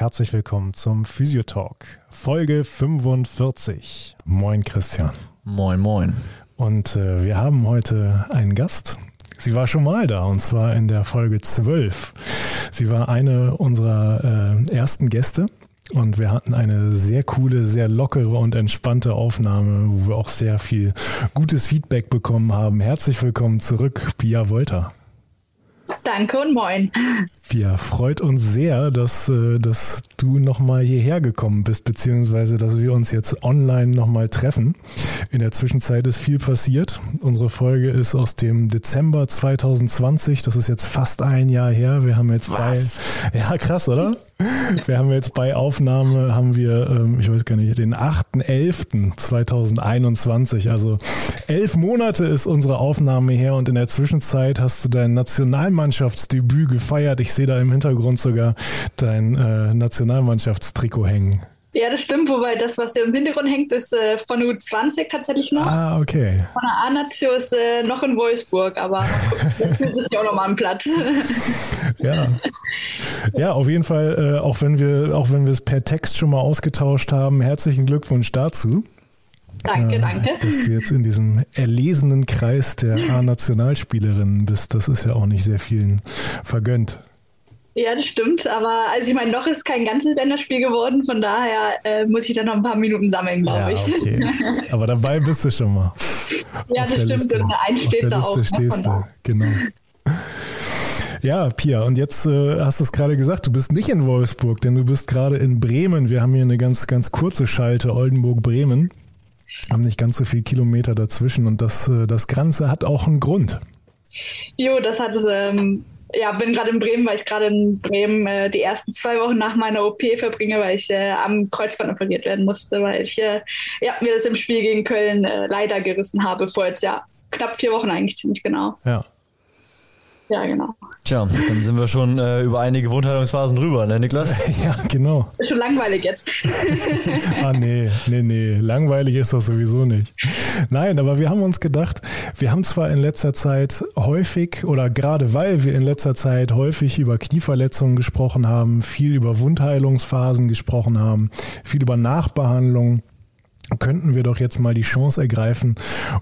herzlich willkommen zum Physiotalk, Folge 45. Moin Christian. Moin, moin. Und äh, wir haben heute einen Gast. Sie war schon mal da und zwar in der Folge 12. Sie war eine unserer äh, ersten Gäste und wir hatten eine sehr coole, sehr lockere und entspannte Aufnahme, wo wir auch sehr viel gutes Feedback bekommen haben. Herzlich willkommen zurück, Pia Wolter. Danke und moin. Wir freut uns sehr, dass, äh, dass du nochmal hierher gekommen bist, beziehungsweise dass wir uns jetzt online nochmal treffen. In der Zwischenzeit ist viel passiert. Unsere Folge ist aus dem Dezember 2020. Das ist jetzt fast ein Jahr her. Wir haben jetzt Was? bei, ja krass, oder? Wir haben jetzt bei Aufnahme, haben wir, ähm, ich weiß gar nicht, den 8.11.2021. Also elf Monate ist unsere Aufnahme her und in der Zwischenzeit hast du dein Nationalmannschaftsdebüt gefeiert. Ich sehe da im Hintergrund sogar dein äh, Nationalmannschaftstrikot hängen. Ja, das stimmt, wobei das, was hier im Hintergrund hängt, ist äh, von U20 tatsächlich noch. Ah, okay. Von der A-Nation ist äh, noch in Wolfsburg, aber das ist ja auch nochmal am Platz. ja. Ja, auf jeden Fall, äh, auch wenn wir, auch wenn wir es per Text schon mal ausgetauscht haben, herzlichen Glückwunsch dazu. Danke, äh, danke. Dass du jetzt in diesem erlesenen Kreis der A-Nationalspielerinnen bist, das ist ja auch nicht sehr vielen vergönnt. Ja, das stimmt. Aber also ich meine, noch ist kein ganzes Länderspiel geworden, von daher äh, muss ich dann noch ein paar Minuten sammeln, glaube ja, ich. Okay. Aber dabei bist du schon mal. ja, das stimmt. Liste. Und ein steht Auf der da Liste auch. stehst du, genau. Ja, Pia, und jetzt äh, hast du es gerade gesagt, du bist nicht in Wolfsburg, denn du bist gerade in Bremen. Wir haben hier eine ganz, ganz kurze Schalte, Oldenburg-Bremen. Haben nicht ganz so viele Kilometer dazwischen und das, äh, das Ganze hat auch einen Grund. Jo, das hat ähm, ja, bin gerade in Bremen, weil ich gerade in Bremen äh, die ersten zwei Wochen nach meiner OP verbringe, weil ich äh, am Kreuzband operiert werden musste, weil ich äh, ja, mir das im Spiel gegen Köln äh, leider gerissen habe, vor jetzt ja knapp vier Wochen eigentlich ziemlich genau. Ja. Ja, genau. Tja, dann sind wir schon äh, über einige Wundheilungsphasen drüber, ne, Niklas? ja, genau. Ist schon langweilig jetzt. ah, nee, nee, nee. Langweilig ist das sowieso nicht. Nein, aber wir haben uns gedacht, wir haben zwar in letzter Zeit häufig oder gerade weil wir in letzter Zeit häufig über Knieverletzungen gesprochen haben, viel über Wundheilungsphasen gesprochen haben, viel über Nachbehandlung könnten wir doch jetzt mal die Chance ergreifen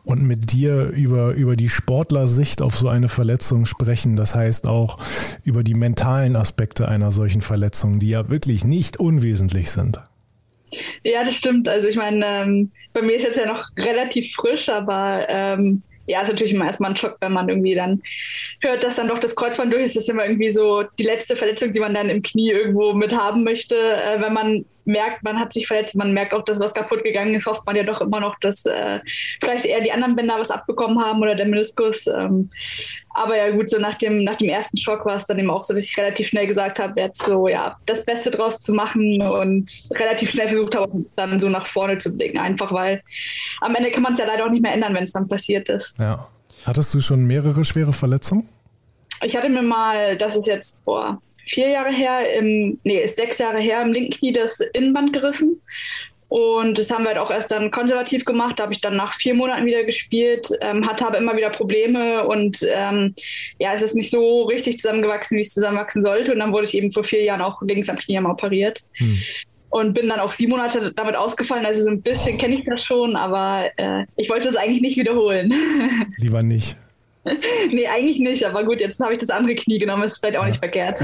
und mit dir über, über die Sportlersicht auf so eine Verletzung sprechen. Das heißt auch über die mentalen Aspekte einer solchen Verletzung, die ja wirklich nicht unwesentlich sind. Ja, das stimmt. Also ich meine, ähm, bei mir ist jetzt ja noch relativ frisch, aber ähm, ja, ist natürlich immer erstmal ein Schock, wenn man irgendwie dann hört, dass dann doch das Kreuzband durch ist. Das ist immer irgendwie so die letzte Verletzung, die man dann im Knie irgendwo mit haben möchte. Äh, wenn man merkt, man hat sich verletzt, man merkt auch, dass was kaputt gegangen ist, hofft man ja doch immer noch, dass äh, vielleicht eher die anderen Bänder was abbekommen haben oder der Meniskus. Ähm, aber ja gut, so nach dem, nach dem ersten Schock war es dann eben auch so, dass ich relativ schnell gesagt habe, jetzt so ja das Beste draus zu machen und relativ schnell versucht habe, dann so nach vorne zu blicken, einfach weil am Ende kann man es ja leider auch nicht mehr ändern, wenn es dann passiert ist. Ja. Hattest du schon mehrere schwere Verletzungen? Ich hatte mir mal, das ist jetzt, boah, vier Jahre her, im, nee, ist sechs Jahre her, im linken Knie das Innenband gerissen. Und das haben wir halt auch erst dann konservativ gemacht. Da habe ich dann nach vier Monaten wieder gespielt, ähm, hatte aber immer wieder Probleme und ähm, ja, es ist nicht so richtig zusammengewachsen, wie es zusammenwachsen sollte. Und dann wurde ich eben vor vier Jahren auch links am Knie mal operiert. Hm. Und bin dann auch sieben Monate damit ausgefallen. Also so ein bisschen kenne ich das schon, aber äh, ich wollte es eigentlich nicht wiederholen. Lieber nicht. nee, eigentlich nicht, aber gut, jetzt habe ich das andere Knie genommen, ist vielleicht auch nicht verkehrt.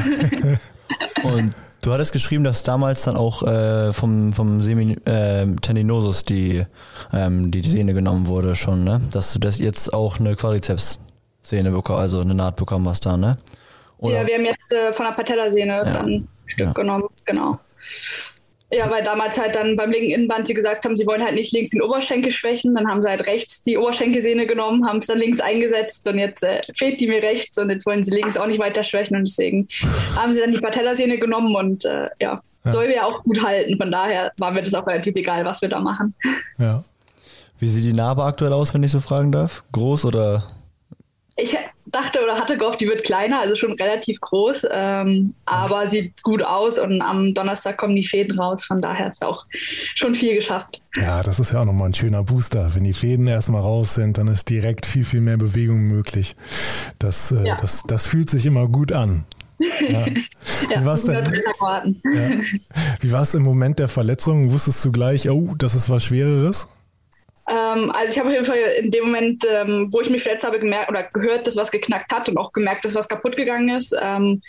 Und du hattest geschrieben, dass damals dann auch äh, vom, vom Semi, äh, Tendinosus die, ähm, die Sehne genommen wurde schon, ne? Dass du das jetzt auch eine Quadrizeps-Sehne bekommen, also eine Naht bekommen hast da, ne? Oder? Ja, wir haben jetzt äh, von der Patellasehne ja. dann ein Stück ja. genommen, genau. Ja, weil damals halt dann beim linken Innenband sie gesagt haben, sie wollen halt nicht links den Oberschenkel schwächen. Dann haben sie halt rechts die Oberschenkelsehne genommen, haben es dann links eingesetzt und jetzt äh, fehlt die mir rechts und jetzt wollen sie links auch nicht weiter schwächen und deswegen haben sie dann die Patellasehne genommen und äh, ja, ja, soll wir ja auch gut halten. Von daher war mir das auch relativ egal, was wir da machen. Ja. Wie sieht die Narbe aktuell aus, wenn ich so fragen darf? Groß oder dachte oder hatte gehofft, die wird kleiner, also schon relativ groß, ähm, aber sieht gut aus und am Donnerstag kommen die Fäden raus, von daher ist auch schon viel geschafft. Ja, das ist ja auch nochmal ein schöner Booster. Wenn die Fäden erstmal raus sind, dann ist direkt viel, viel mehr Bewegung möglich. Das, äh, ja. das, das fühlt sich immer gut an. Ja. Wie war es denn? Ja. Wie war es im Moment der Verletzung? Wusstest du gleich, oh, das ist was Schwereres? Ähm, also ich habe auf jeden Fall in dem Moment, ähm, wo ich mich verletzt habe, gemerkt oder gehört, dass was geknackt hat und auch gemerkt, dass was kaputt gegangen ist. Ähm,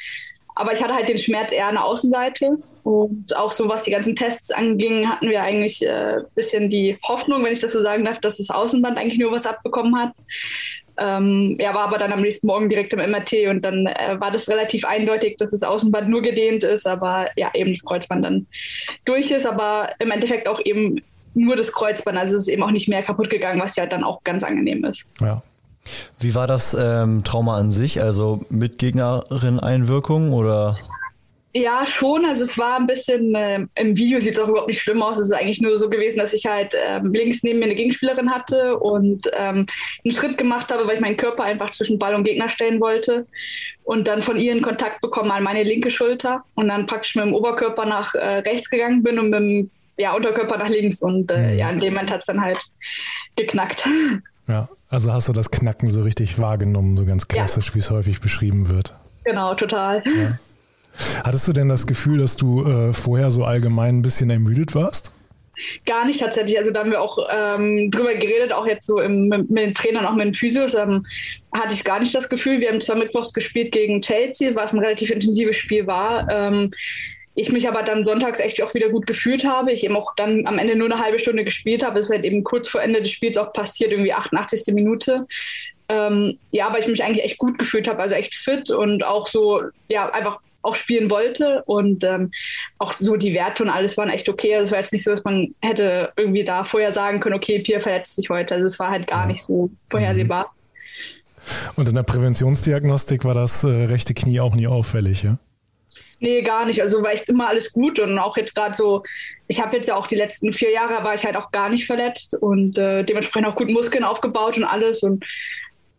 aber ich hatte halt den Schmerz eher an der Außenseite. Und auch so, was die ganzen Tests anging, hatten wir eigentlich ein äh, bisschen die Hoffnung, wenn ich das so sagen darf, dass das Außenband eigentlich nur was abbekommen hat. Ähm, er war aber dann am nächsten Morgen direkt im MRT und dann äh, war das relativ eindeutig, dass das Außenband nur gedehnt ist, aber ja, eben das Kreuzband dann durch ist, aber im Endeffekt auch eben nur das Kreuzband, also es ist eben auch nicht mehr kaputt gegangen, was ja dann auch ganz angenehm ist. Ja. Wie war das ähm, Trauma an sich? Also mit Gegnerin-Einwirkung oder? Ja, schon. Also es war ein bisschen, äh, im Video sieht es auch überhaupt nicht schlimm aus. Es ist eigentlich nur so gewesen, dass ich halt ähm, links neben mir eine Gegenspielerin hatte und ähm, einen Schritt gemacht habe, weil ich meinen Körper einfach zwischen Ball und Gegner stellen wollte. Und dann von ihr einen Kontakt bekommen an meine linke Schulter und dann praktisch mit dem Oberkörper nach äh, rechts gegangen bin und mit dem ja, Unterkörper nach links. Und äh, mhm. ja, in dem Moment hat es dann halt geknackt. Ja, also hast du das Knacken so richtig wahrgenommen, so ganz klassisch, ja. wie es häufig beschrieben wird. Genau, total. Ja. Hattest du denn das Gefühl, dass du äh, vorher so allgemein ein bisschen ermüdet warst? Gar nicht tatsächlich. Also da haben wir auch ähm, drüber geredet, auch jetzt so im, mit, mit, den Trainern, auch mit den Physios, ähm, hatte ich gar nicht das Gefühl. Wir haben zwar mittwochs gespielt gegen Chelsea, was ein relativ intensives Spiel war. Ähm, ich mich aber dann sonntags echt auch wieder gut gefühlt habe. Ich eben auch dann am Ende nur eine halbe Stunde gespielt habe. Es ist halt eben kurz vor Ende des Spiels auch passiert, irgendwie 88. Minute. Ähm, ja, aber ich mich eigentlich echt gut gefühlt habe, also echt fit und auch so, ja, einfach auch spielen wollte und ähm, auch so die Werte und alles waren echt okay. Also es war jetzt nicht so, dass man hätte irgendwie da vorher sagen können, okay, Pierre verletzt sich heute. Also es war halt gar nicht so vorhersehbar. Und in der Präventionsdiagnostik war das äh, rechte Knie auch nie auffällig, ja? Nee, gar nicht. Also war echt immer alles gut und auch jetzt gerade so, ich habe jetzt ja auch die letzten vier Jahre war ich halt auch gar nicht verletzt und äh, dementsprechend auch gut Muskeln aufgebaut und alles und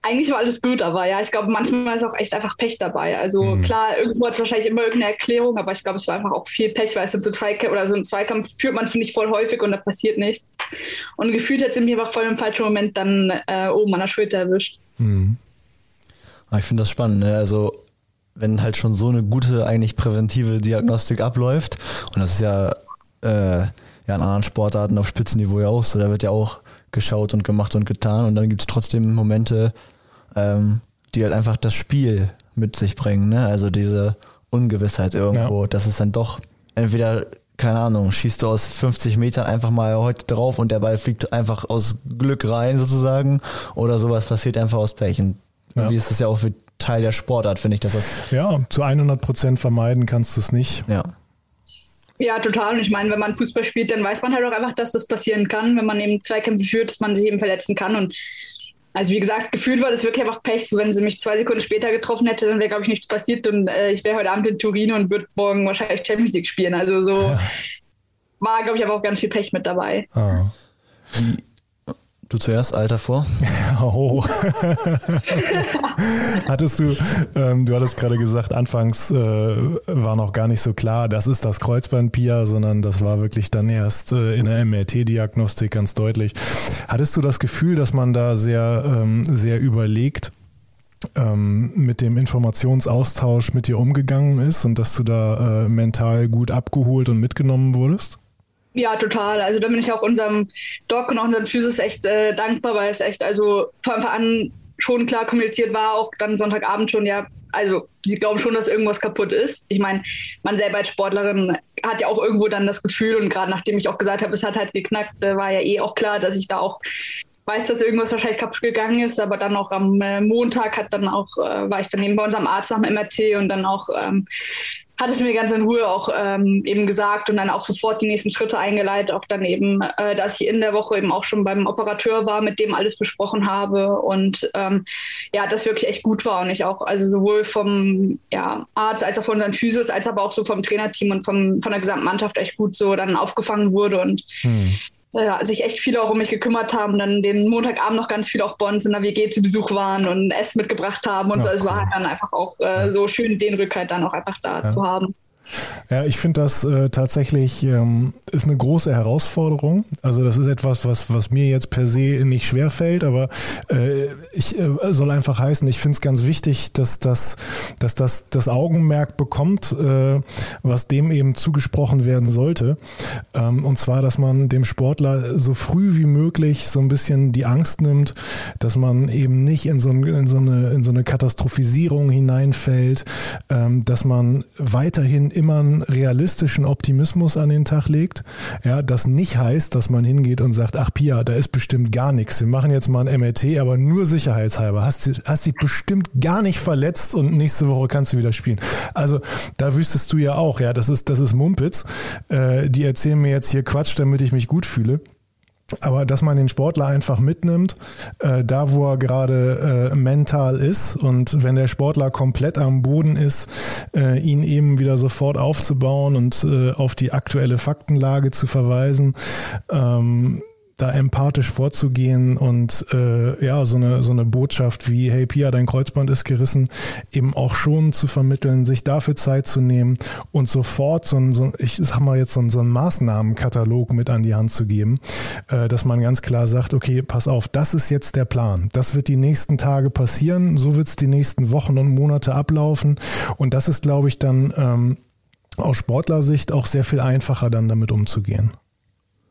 eigentlich war alles gut, aber ja, ich glaube, manchmal ist auch echt einfach Pech dabei. Also mhm. klar, irgendwo hat es wahrscheinlich immer irgendeine Erklärung, aber ich glaube, es war einfach auch viel Pech, weil es sind so Zweikampf oder so ein Zweikampf führt man, finde ich, voll häufig und da passiert nichts. Und gefühlt hat sie mich einfach voll im falschen Moment dann äh, oben an der Schulter erwischt. Mhm. Ich finde das spannend, ne? Also wenn halt schon so eine gute, eigentlich präventive Diagnostik abläuft, und das ist ja, äh, ja in anderen Sportarten auf Spitzenniveau ja auch so, da wird ja auch geschaut und gemacht und getan und dann gibt es trotzdem Momente, ähm, die halt einfach das Spiel mit sich bringen, ne? Also diese Ungewissheit irgendwo, ja. dass es dann doch entweder keine Ahnung, schießt du aus 50 Metern einfach mal heute drauf und der Ball fliegt einfach aus Glück rein sozusagen oder sowas passiert einfach aus Pech. Und ja. ist das ja auch für Teil der Sportart, finde ich. Dass das ja, zu 100 Prozent vermeiden kannst du es nicht. Ja. Ja, total. Und ich meine, wenn man Fußball spielt, dann weiß man halt auch einfach, dass das passieren kann, wenn man eben Zweikämpfe führt, dass man sich eben verletzen kann. Und also wie gesagt, gefühlt war das wirklich einfach Pech. So, wenn sie mich zwei Sekunden später getroffen hätte, dann wäre, glaube ich, nichts passiert. Und äh, ich wäre heute Abend in Turin und würde morgen wahrscheinlich Champions League spielen. Also so ja. war, glaube ich, aber auch ganz viel Pech mit dabei. Ah. Du zuerst, Alter vor. Oh. hattest du, ähm, du hattest gerade gesagt, anfangs äh, war noch gar nicht so klar, das ist das Kreuzband Pia, sondern das war wirklich dann erst äh, in der MRT-Diagnostik ganz deutlich. Hattest du das Gefühl, dass man da sehr, ähm, sehr überlegt ähm, mit dem Informationsaustausch mit dir umgegangen ist und dass du da äh, mental gut abgeholt und mitgenommen wurdest? Ja, total. Also da bin ich auch unserem Doc und auch unserem Physis echt äh, dankbar, weil es echt also von Anfang an schon klar kommuniziert war, auch dann Sonntagabend schon, ja, also sie glauben schon, dass irgendwas kaputt ist. Ich meine, man selber als Sportlerin hat ja auch irgendwo dann das Gefühl und gerade nachdem ich auch gesagt habe, es hat halt geknackt, äh, war ja eh auch klar, dass ich da auch weiß, dass irgendwas wahrscheinlich kaputt gegangen ist, aber dann auch am äh, Montag hat dann auch, äh, war ich dann eben bei unserem Arzt dem MRT und dann auch ähm, hat es mir ganz in Ruhe auch ähm, eben gesagt und dann auch sofort die nächsten Schritte eingeleitet, auch dann eben, äh, dass ich in der Woche eben auch schon beim Operateur war, mit dem alles besprochen habe und ähm, ja, das wirklich echt gut war und ich auch, also sowohl vom ja, Arzt als auch von unseren Physios, als aber auch so vom Trainerteam und vom, von der gesamten Mannschaft echt gut so dann aufgefangen wurde und hm ja, sich echt viele auch um mich gekümmert haben, dann den Montagabend noch ganz viele auch uns in der WG zu Besuch waren und Essen mitgebracht haben und ja, so. Es war halt dann einfach auch äh, so schön, den Rückhalt dann auch einfach da ja. zu haben. Ja, ich finde das äh, tatsächlich ähm, ist eine große Herausforderung. Also das ist etwas, was, was mir jetzt per se nicht schwer fällt, aber äh, ich äh, soll einfach heißen, ich finde es ganz wichtig, dass das, dass das das Augenmerk bekommt, äh, was dem eben zugesprochen werden sollte. Ähm, und zwar, dass man dem Sportler so früh wie möglich so ein bisschen die Angst nimmt, dass man eben nicht in so, ein, in so, eine, in so eine Katastrophisierung hineinfällt, ähm, dass man weiterhin immer einen realistischen Optimismus an den Tag legt. Ja, das nicht heißt, dass man hingeht und sagt, ach Pia, da ist bestimmt gar nichts. Wir machen jetzt mal ein MRT, aber nur sicherheitshalber. Hast, hast dich bestimmt gar nicht verletzt und nächste Woche kannst du wieder spielen. Also da wüsstest du ja auch, ja, das ist, das ist Mumpitz. Äh, die erzählen mir jetzt hier Quatsch, damit ich mich gut fühle. Aber dass man den Sportler einfach mitnimmt, äh, da wo er gerade äh, mental ist und wenn der Sportler komplett am Boden ist, äh, ihn eben wieder sofort aufzubauen und äh, auf die aktuelle Faktenlage zu verweisen. Ähm, da empathisch vorzugehen und äh, ja, so eine, so eine Botschaft wie, hey Pia, dein Kreuzband ist gerissen, eben auch schon zu vermitteln, sich dafür Zeit zu nehmen und sofort so ein, so, ich sag mal jetzt so ein, so ein Maßnahmenkatalog mit an die Hand zu geben, äh, dass man ganz klar sagt, okay, pass auf, das ist jetzt der Plan. Das wird die nächsten Tage passieren, so wird es die nächsten Wochen und Monate ablaufen. Und das ist, glaube ich, dann ähm, aus Sportlersicht auch sehr viel einfacher, dann damit umzugehen.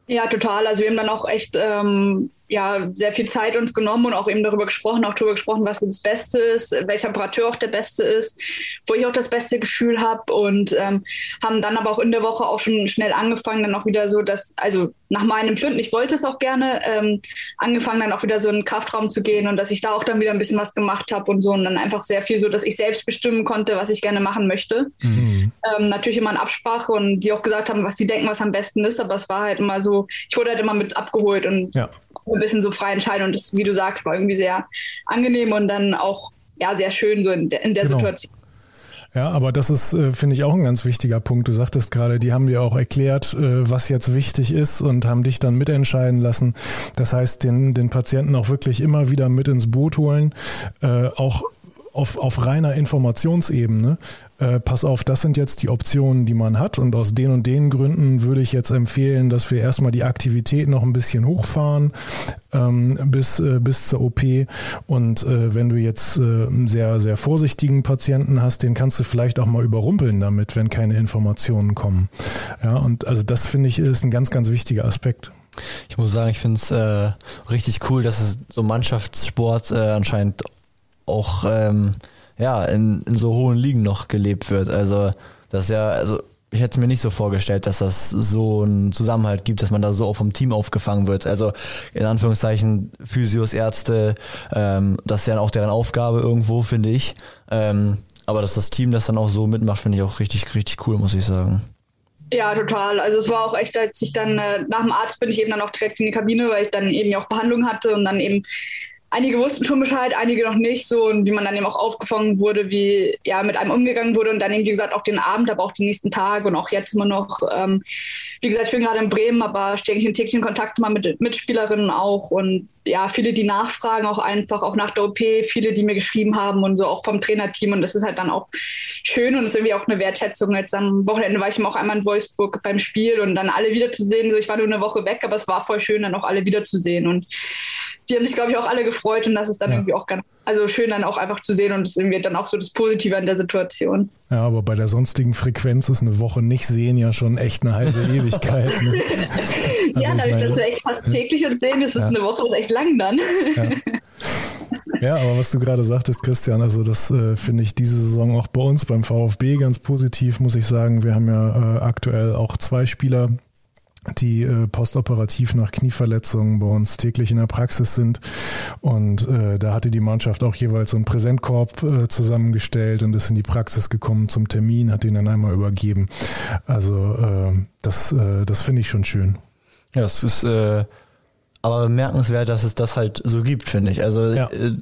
Ja, total. Also wir haben dann auch echt ähm, ja, sehr viel Zeit uns genommen und auch eben darüber gesprochen, auch darüber gesprochen, was das Beste ist, welcher Operateur auch der Beste ist, wo ich auch das beste Gefühl habe und ähm, haben dann aber auch in der Woche auch schon schnell angefangen, dann auch wieder so, dass, also nach meinem Empfinden, ich wollte es auch gerne, ähm, angefangen dann auch wieder so in den Kraftraum zu gehen und dass ich da auch dann wieder ein bisschen was gemacht habe und so und dann einfach sehr viel so, dass ich selbst bestimmen konnte, was ich gerne machen möchte. Mhm. Ähm, natürlich immer in Absprache und die auch gesagt haben, was sie denken, was am besten ist, aber es war halt immer so, ich wurde halt immer mit abgeholt und ja ein bisschen so frei entscheiden. Und das, wie du sagst, war irgendwie sehr angenehm und dann auch ja, sehr schön so in der, in der genau. Situation. Ja, aber das ist, äh, finde ich, auch ein ganz wichtiger Punkt. Du sagtest gerade, die haben dir auch erklärt, äh, was jetzt wichtig ist und haben dich dann mitentscheiden lassen. Das heißt, den, den Patienten auch wirklich immer wieder mit ins Boot holen, äh, auch auf, auf reiner Informationsebene, äh, pass auf, das sind jetzt die Optionen, die man hat und aus den und den Gründen würde ich jetzt empfehlen, dass wir erstmal die Aktivität noch ein bisschen hochfahren ähm, bis, äh, bis zur OP und äh, wenn du jetzt äh, einen sehr, sehr vorsichtigen Patienten hast, den kannst du vielleicht auch mal überrumpeln damit, wenn keine Informationen kommen. Ja, und also das finde ich ist ein ganz, ganz wichtiger Aspekt. Ich muss sagen, ich finde es äh, richtig cool, dass es so Mannschaftssport äh, anscheinend auch ähm, ja, in, in so hohen Ligen noch gelebt wird. Also das ist ja, also ich hätte es mir nicht so vorgestellt, dass das so einen Zusammenhalt gibt, dass man da so auch vom Team aufgefangen wird. Also in Anführungszeichen Physios, Ärzte, ähm, das ist ja auch deren Aufgabe irgendwo, finde ich. Ähm, aber dass das Team das dann auch so mitmacht, finde ich auch richtig, richtig cool, muss ich sagen. Ja, total. Also es war auch echt, als ich dann äh, nach dem Arzt bin ich eben dann auch direkt in die Kabine, weil ich dann eben auch Behandlung hatte und dann eben einige wussten schon Bescheid, einige noch nicht so und wie man dann eben auch aufgefangen wurde, wie ja mit einem umgegangen wurde und dann eben, wie gesagt, auch den Abend, aber auch die nächsten Tage und auch jetzt immer noch. Ähm, wie gesagt, ich bin gerade in Bremen, aber stehe ich in täglichen Kontakt mal mit Mitspielerinnen auch und ja, viele, die nachfragen auch einfach, auch nach der OP, viele, die mir geschrieben haben und so auch vom Trainerteam und das ist halt dann auch schön und ist irgendwie auch eine Wertschätzung. Jetzt am Wochenende war ich auch einmal in Wolfsburg beim Spiel und dann alle wiederzusehen. So, ich war nur eine Woche weg, aber es war voll schön, dann auch alle wiederzusehen und die haben sich, glaube ich, auch alle gefreut und das ist dann ja. irgendwie auch ganz, also schön dann auch einfach zu sehen und das ist irgendwie dann auch so das Positive an der Situation. Ja, aber bei der sonstigen Frequenz ist eine Woche nicht sehen ja schon echt eine halbe Ewigkeit. Ne? Also ja, dadurch, dass wir echt fast täglich uns sehen, ist es ja. eine Woche echt lang dann. Ja. Ja, aber was du gerade sagtest, Christian, also das äh, finde ich diese Saison auch bei uns beim VfB ganz positiv, muss ich sagen. Wir haben ja äh, aktuell auch zwei Spieler, die äh, postoperativ nach Knieverletzungen bei uns täglich in der Praxis sind. Und äh, da hatte die Mannschaft auch jeweils so einen Präsentkorb äh, zusammengestellt und ist in die Praxis gekommen zum Termin, hat den dann einmal übergeben. Also äh, das, äh, das finde ich schon schön. Ja, es ist äh, aber bemerkenswert, dass es das halt so gibt, finde ich. Also ja. äh,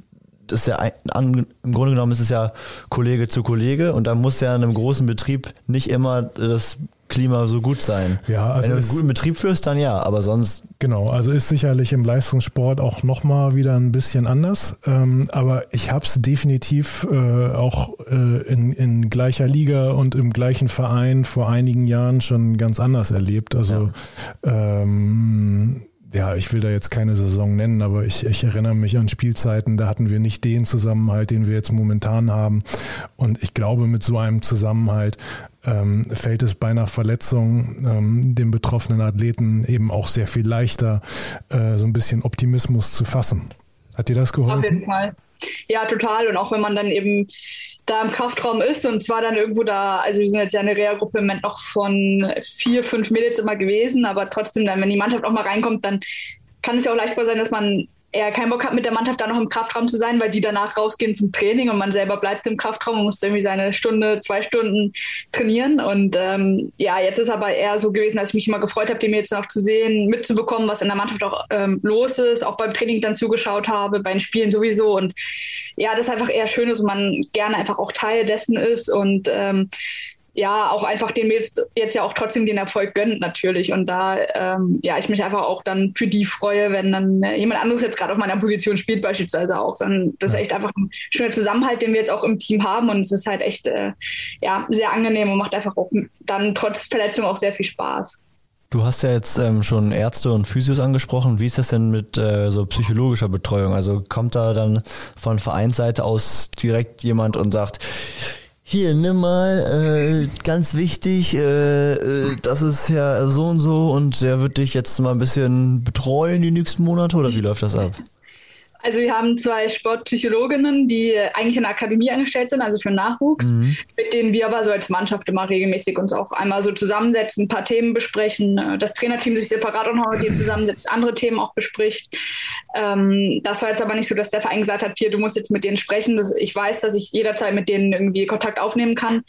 das ist ja ein, an, im Grunde genommen ist es ja Kollege zu Kollege und da muss ja in einem großen Betrieb nicht immer das Klima so gut sein. Ja, also Wenn du einen guten Betrieb führst, dann ja, aber sonst. Genau, also ist sicherlich im Leistungssport auch nochmal wieder ein bisschen anders. Ähm, aber ich habe es definitiv äh, auch äh, in, in gleicher Liga und im gleichen Verein vor einigen Jahren schon ganz anders erlebt. Also ja. ähm, ja, ich will da jetzt keine Saison nennen, aber ich, ich erinnere mich an Spielzeiten, da hatten wir nicht den Zusammenhalt, den wir jetzt momentan haben. Und ich glaube, mit so einem Zusammenhalt ähm, fällt es bei einer Verletzung ähm, dem betroffenen Athleten eben auch sehr viel leichter, äh, so ein bisschen Optimismus zu fassen. Hat dir das geholfen? Auf jeden Fall. Ja, total. Und auch wenn man dann eben da im Kraftraum ist und zwar dann irgendwo da, also wir sind jetzt ja eine Reha-Gruppe im Moment noch von vier, fünf Mädels immer gewesen, aber trotzdem dann, wenn die Mannschaft auch mal reinkommt, dann kann es ja auch leichter sein, dass man er keinen Bock hat, mit der Mannschaft da noch im Kraftraum zu sein, weil die danach rausgehen zum Training und man selber bleibt im Kraftraum und muss irgendwie seine Stunde, zwei Stunden trainieren. Und ähm, ja, jetzt ist aber eher so gewesen, dass ich mich immer gefreut habe, dem jetzt noch zu sehen, mitzubekommen, was in der Mannschaft auch ähm, los ist, auch beim Training dann zugeschaut habe, bei den Spielen sowieso. Und ja, das ist einfach eher schön und man gerne einfach auch Teil dessen ist und ähm, ja, auch einfach den Mädels jetzt ja auch trotzdem den Erfolg gönnt natürlich. Und da, ähm, ja, ich mich einfach auch dann für die freue, wenn dann äh, jemand anderes jetzt gerade auf meiner Position spielt, beispielsweise auch. Sondern das ist echt einfach ein schöner Zusammenhalt, den wir jetzt auch im Team haben. Und es ist halt echt, äh, ja, sehr angenehm und macht einfach auch dann trotz Verletzung auch sehr viel Spaß. Du hast ja jetzt ähm, schon Ärzte und Physios angesprochen. Wie ist das denn mit äh, so psychologischer Betreuung? Also kommt da dann von Vereinsseite aus direkt jemand und sagt, hier, nimm mal, äh, ganz wichtig, äh, äh, das ist ja so und so und der wird dich jetzt mal ein bisschen betreuen die nächsten Monate oder wie läuft das ab? Also wir haben zwei Sportpsychologinnen, die eigentlich in der Akademie angestellt sind, also für Nachwuchs, mhm. mit denen wir aber so als Mannschaft immer regelmäßig uns auch einmal so zusammensetzen, ein paar Themen besprechen, äh, das Trainerteam sich separat auch noch mit denen zusammensetzt, andere Themen auch bespricht. Ähm, das war jetzt aber nicht so, dass der Verein gesagt hat, hier, du musst jetzt mit denen sprechen. Das, ich weiß, dass ich jederzeit mit denen irgendwie Kontakt aufnehmen kann.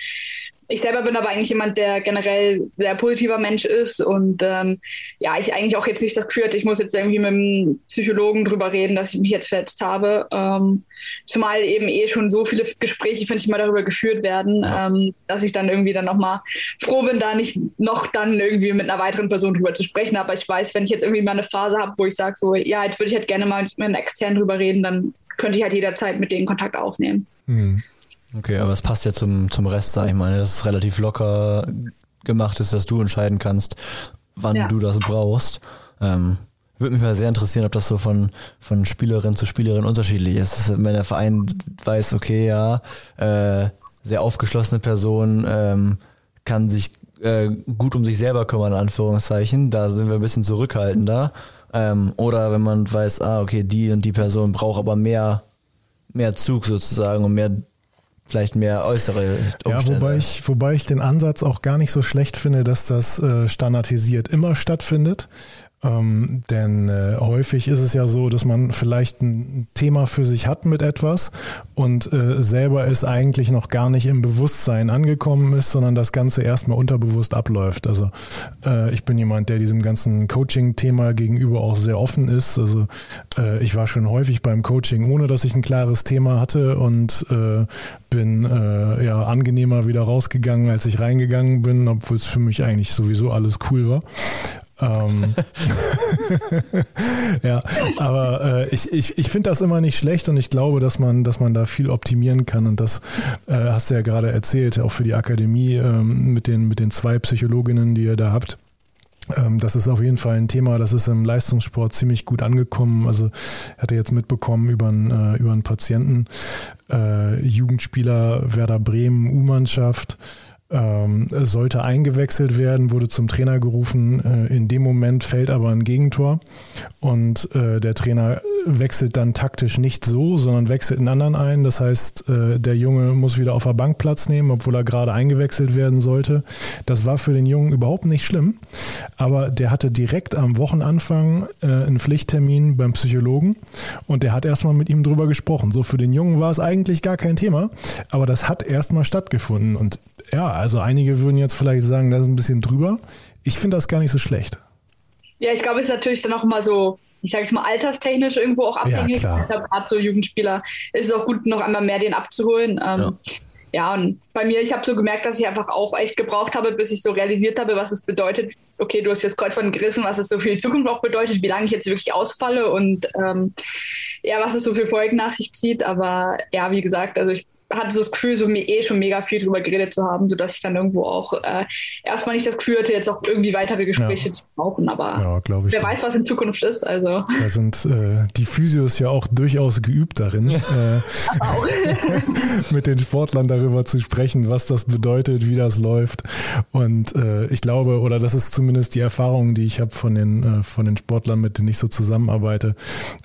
Ich selber bin aber eigentlich jemand, der generell sehr positiver Mensch ist und ähm, ja, ich eigentlich auch jetzt nicht das Gefühl hatte, ich muss jetzt irgendwie mit einem Psychologen drüber reden, dass ich mich jetzt verletzt habe. Ähm, zumal eben eh schon so viele Gespräche, finde ich, mal darüber geführt werden, ja. ähm, dass ich dann irgendwie dann nochmal froh bin, da nicht noch dann irgendwie mit einer weiteren Person drüber zu sprechen. Aber ich weiß, wenn ich jetzt irgendwie mal eine Phase habe, wo ich sage, so, ja, jetzt würde ich halt gerne mal mit einem externen drüber reden, dann könnte ich halt jederzeit mit denen Kontakt aufnehmen. Mhm. Okay, aber es passt ja zum, zum Rest, sag ich mal, dass es relativ locker gemacht ist, dass du entscheiden kannst, wann ja. du das brauchst. Ähm, würde mich mal sehr interessieren, ob das so von, von Spielerin zu Spielerin unterschiedlich ist. Wenn der Verein weiß, okay, ja, äh, sehr aufgeschlossene Person ähm, kann sich äh, gut um sich selber kümmern, in Anführungszeichen. Da sind wir ein bisschen zurückhaltender. Ähm, oder wenn man weiß, ah, okay, die und die Person braucht aber mehr, mehr Zug sozusagen und mehr vielleicht mehr äußere Umstände. Ja, wobei ich, wobei ich den Ansatz auch gar nicht so schlecht finde, dass das äh, standardisiert immer stattfindet. Ähm, denn äh, häufig ist es ja so, dass man vielleicht ein Thema für sich hat mit etwas und äh, selber ist eigentlich noch gar nicht im Bewusstsein angekommen ist, sondern das Ganze erstmal unterbewusst abläuft. Also äh, ich bin jemand, der diesem ganzen Coaching-Thema gegenüber auch sehr offen ist. Also äh, ich war schon häufig beim Coaching, ohne dass ich ein klares Thema hatte und äh, bin äh, ja angenehmer wieder rausgegangen, als ich reingegangen bin, obwohl es für mich eigentlich sowieso alles cool war. Ähm, ja, aber äh, ich, ich, ich finde das immer nicht schlecht und ich glaube, dass man, dass man da viel optimieren kann und das äh, hast du ja gerade erzählt, auch für die Akademie ähm, mit, den, mit den zwei Psychologinnen, die ihr da habt. Ähm, das ist auf jeden Fall ein Thema, das ist im Leistungssport ziemlich gut angekommen. Also hatte jetzt mitbekommen über einen, äh, über einen Patienten, äh, Jugendspieler Werder Bremen U-Mannschaft, ähm, sollte eingewechselt werden, wurde zum Trainer gerufen. Äh, in dem Moment fällt aber ein Gegentor und äh, der Trainer wechselt dann taktisch nicht so, sondern wechselt einen anderen ein. Das heißt, äh, der Junge muss wieder auf der Bank Platz nehmen, obwohl er gerade eingewechselt werden sollte. Das war für den Jungen überhaupt nicht schlimm, aber der hatte direkt am Wochenanfang äh, einen Pflichttermin beim Psychologen und der hat erstmal mit ihm drüber gesprochen. So für den Jungen war es eigentlich gar kein Thema, aber das hat erstmal stattgefunden und ja, also einige würden jetzt vielleicht sagen, das ist ein bisschen drüber. Ich finde das gar nicht so schlecht. Ja, ich glaube, es ist natürlich dann auch immer so, ich sage jetzt mal alterstechnisch irgendwo auch abhängig. Ja, gerade so Jugendspieler ist es auch gut, noch einmal mehr den abzuholen. Ähm, ja. ja, und bei mir, ich habe so gemerkt, dass ich einfach auch echt gebraucht habe, bis ich so realisiert habe, was es bedeutet. Okay, du hast jetzt Kreuzband gerissen, was es so für die Zukunft auch bedeutet, wie lange ich jetzt wirklich ausfalle und ähm, ja, was es so für Folgen nach sich zieht. Aber ja, wie gesagt, also ich hatte so das Gefühl, so mir eh schon mega viel drüber geredet zu haben, sodass ich dann irgendwo auch äh, erstmal nicht das Gefühl hatte, jetzt auch irgendwie weitere Gespräche ja. zu brauchen. Aber ja, wer weiß, was in Zukunft ist. Also. Da sind äh, die Physios ja auch durchaus geübt darin, ja. äh, mit den Sportlern darüber zu sprechen, was das bedeutet, wie das läuft. Und äh, ich glaube, oder das ist zumindest die Erfahrung, die ich habe von den, äh, von den Sportlern, mit denen ich so zusammenarbeite.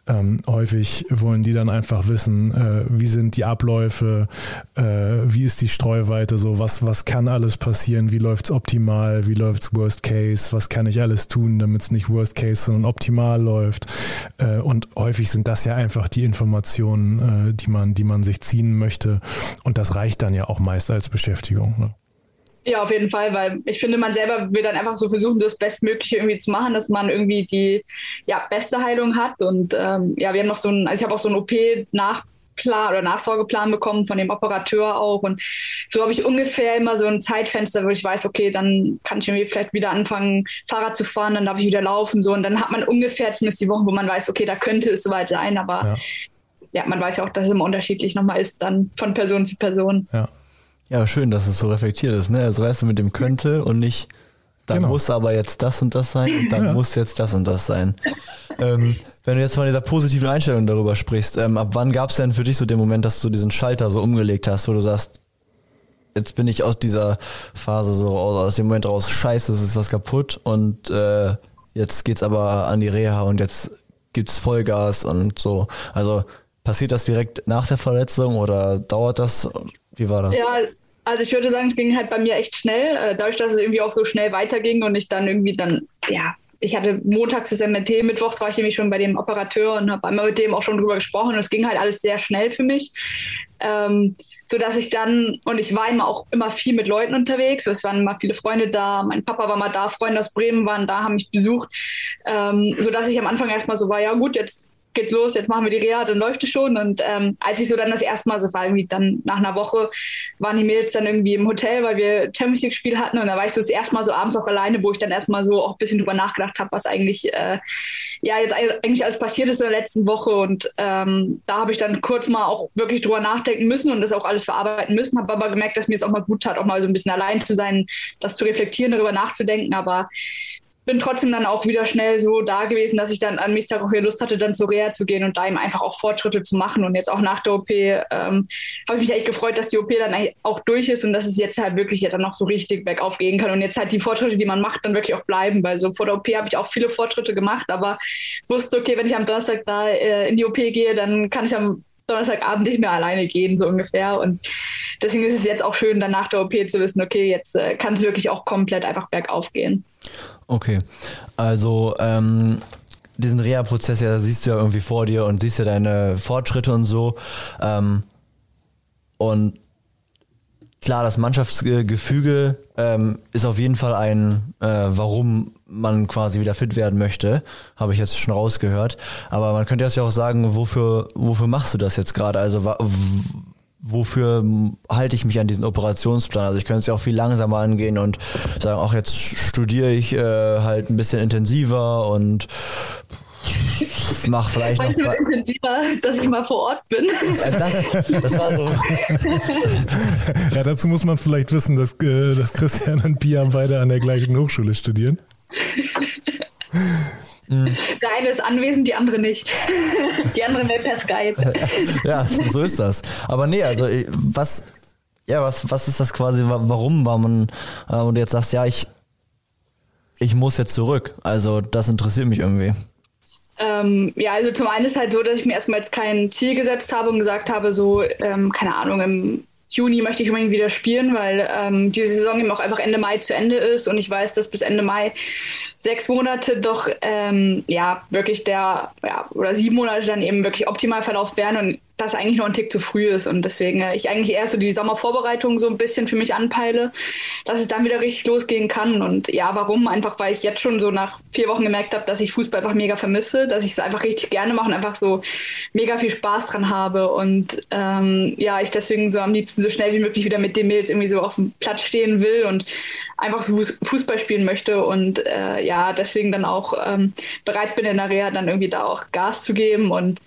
Ähm, häufig wollen die dann einfach wissen, äh, wie sind die Abläufe, äh, wie ist die Streuweite, so was, was kann alles passieren, wie läuft es optimal, wie läuft es Worst Case, was kann ich alles tun, damit es nicht Worst Case, sondern optimal läuft. Äh, und häufig sind das ja einfach die Informationen, äh, die man, die man sich ziehen möchte. Und das reicht dann ja auch meist als Beschäftigung. Ne? Ja, auf jeden Fall, weil ich finde, man selber will dann einfach so versuchen, das Bestmögliche irgendwie zu machen, dass man irgendwie die ja, beste Heilung hat. Und ähm, ja, wir haben noch so ein, also ich habe auch so ein OP nach Plan oder Nachsorgeplan bekommen von dem Operateur auch. Und so habe ich ungefähr immer so ein Zeitfenster, wo ich weiß, okay, dann kann ich irgendwie vielleicht wieder anfangen, Fahrrad zu fahren, dann darf ich wieder laufen. So. Und dann hat man ungefähr zumindest die Wochen, wo man weiß, okay, da könnte es soweit sein. Aber ja, ja man weiß ja auch, dass es immer unterschiedlich nochmal ist, dann von Person zu Person. Ja. Ja, schön, dass es so reflektiert ist. Ne? Also weißt du, mit dem könnte und nicht, dann genau. muss aber jetzt das und das sein und dann ja. muss jetzt das und das sein. ähm, wenn du jetzt von dieser positiven Einstellung darüber sprichst, ähm, ab wann gab es denn für dich so den Moment, dass du diesen Schalter so umgelegt hast, wo du sagst, jetzt bin ich aus dieser Phase so raus, aus dem Moment raus, scheiße, es ist was kaputt und äh, jetzt geht's aber an die Reha und jetzt gibt's Vollgas und so. Also passiert das direkt nach der Verletzung oder dauert das? Wie war das? Ja, also ich würde sagen, es ging halt bei mir echt schnell, äh, dadurch, dass es irgendwie auch so schnell weiterging und ich dann irgendwie dann, ja, ich hatte montags das MRT, mittwochs war ich nämlich schon bei dem Operateur und habe einmal mit dem auch schon drüber gesprochen und es ging halt alles sehr schnell für mich. Ähm, so dass ich dann, und ich war immer auch immer viel mit Leuten unterwegs, es waren immer viele Freunde da, mein Papa war mal da, Freunde aus Bremen waren da, haben mich besucht, ähm, so dass ich am Anfang erstmal so war, ja gut, jetzt geht's los, jetzt machen wir die Reha, dann läuft es schon. Und ähm, als ich so dann das erste Mal, so war irgendwie dann nach einer Woche, waren die Mädels dann irgendwie im Hotel, weil wir Champions League-Spiel hatten. Und da war ich so das erste Mal so abends auch alleine, wo ich dann erstmal so auch ein bisschen drüber nachgedacht habe, was eigentlich, äh, ja, jetzt eigentlich alles passiert ist in der letzten Woche. Und ähm, da habe ich dann kurz mal auch wirklich drüber nachdenken müssen und das auch alles verarbeiten müssen. Habe aber gemerkt, dass mir es auch mal gut tat, auch mal so ein bisschen allein zu sein, das zu reflektieren, darüber nachzudenken. Aber bin trotzdem dann auch wieder schnell so da gewesen, dass ich dann an mich auch hier Lust hatte, dann zur Reha zu gehen und da eben einfach auch Fortschritte zu machen. Und jetzt auch nach der OP ähm, habe ich mich echt gefreut, dass die OP dann auch durch ist und dass es jetzt halt wirklich ja dann noch so richtig bergauf gehen kann und jetzt halt die Fortschritte, die man macht, dann wirklich auch bleiben. Weil so vor der OP habe ich auch viele Fortschritte gemacht, aber wusste, okay, wenn ich am Donnerstag da äh, in die OP gehe, dann kann ich am Donnerstagabend nicht mehr alleine gehen, so ungefähr. Und deswegen ist es jetzt auch schön, dann nach der OP zu wissen, okay, jetzt äh, kann es wirklich auch komplett einfach bergauf gehen. Okay, also ähm, diesen Reha-Prozess, ja, siehst du ja irgendwie vor dir und siehst ja deine Fortschritte und so. Ähm, und klar, das Mannschaftsgefüge ähm, ist auf jeden Fall ein, äh, warum man quasi wieder fit werden möchte, habe ich jetzt schon rausgehört. Aber man könnte jetzt ja auch sagen, wofür, wofür machst du das jetzt gerade? Also wofür halte ich mich an diesen Operationsplan? Also ich könnte es ja auch viel langsamer angehen und sagen, auch jetzt studiere ich äh, halt ein bisschen intensiver und mach vielleicht noch intensiver, dass ich mal vor Ort bin. Das, das war so. ja, dazu muss man vielleicht wissen, dass, äh, dass Christian und Pia beide an der gleichen Hochschule studieren. Mhm. Der eine ist anwesend, die andere nicht. Die andere will per Skype. Ja, so ist das. Aber nee, also äh, was, ja, was, was ist das quasi, warum war man, äh, und jetzt sagst, ja, ich, ich muss jetzt zurück. Also das interessiert mich irgendwie. Ähm, ja, also zum einen ist halt so, dass ich mir erstmal jetzt kein Ziel gesetzt habe und gesagt habe, so, ähm, keine Ahnung, im Juni möchte ich unbedingt wieder spielen, weil ähm, die Saison eben auch einfach Ende Mai zu Ende ist und ich weiß, dass bis Ende Mai sechs Monate doch ähm, ja wirklich der ja, oder sieben Monate dann eben wirklich optimal verlaufen werden und das eigentlich noch ein Tick zu früh ist und deswegen äh, ich eigentlich eher so die Sommervorbereitung so ein bisschen für mich anpeile, dass es dann wieder richtig losgehen kann. Und ja, warum? Einfach weil ich jetzt schon so nach vier Wochen gemerkt habe, dass ich Fußball einfach mega vermisse, dass ich es einfach richtig gerne mache und einfach so mega viel Spaß dran habe. Und ähm, ja, ich deswegen so am liebsten so schnell wie möglich wieder mit den Mädels irgendwie so auf dem Platz stehen will und einfach so Fußball spielen möchte und äh, ja, deswegen dann auch ähm, bereit bin in der Reha dann irgendwie da auch Gas zu geben und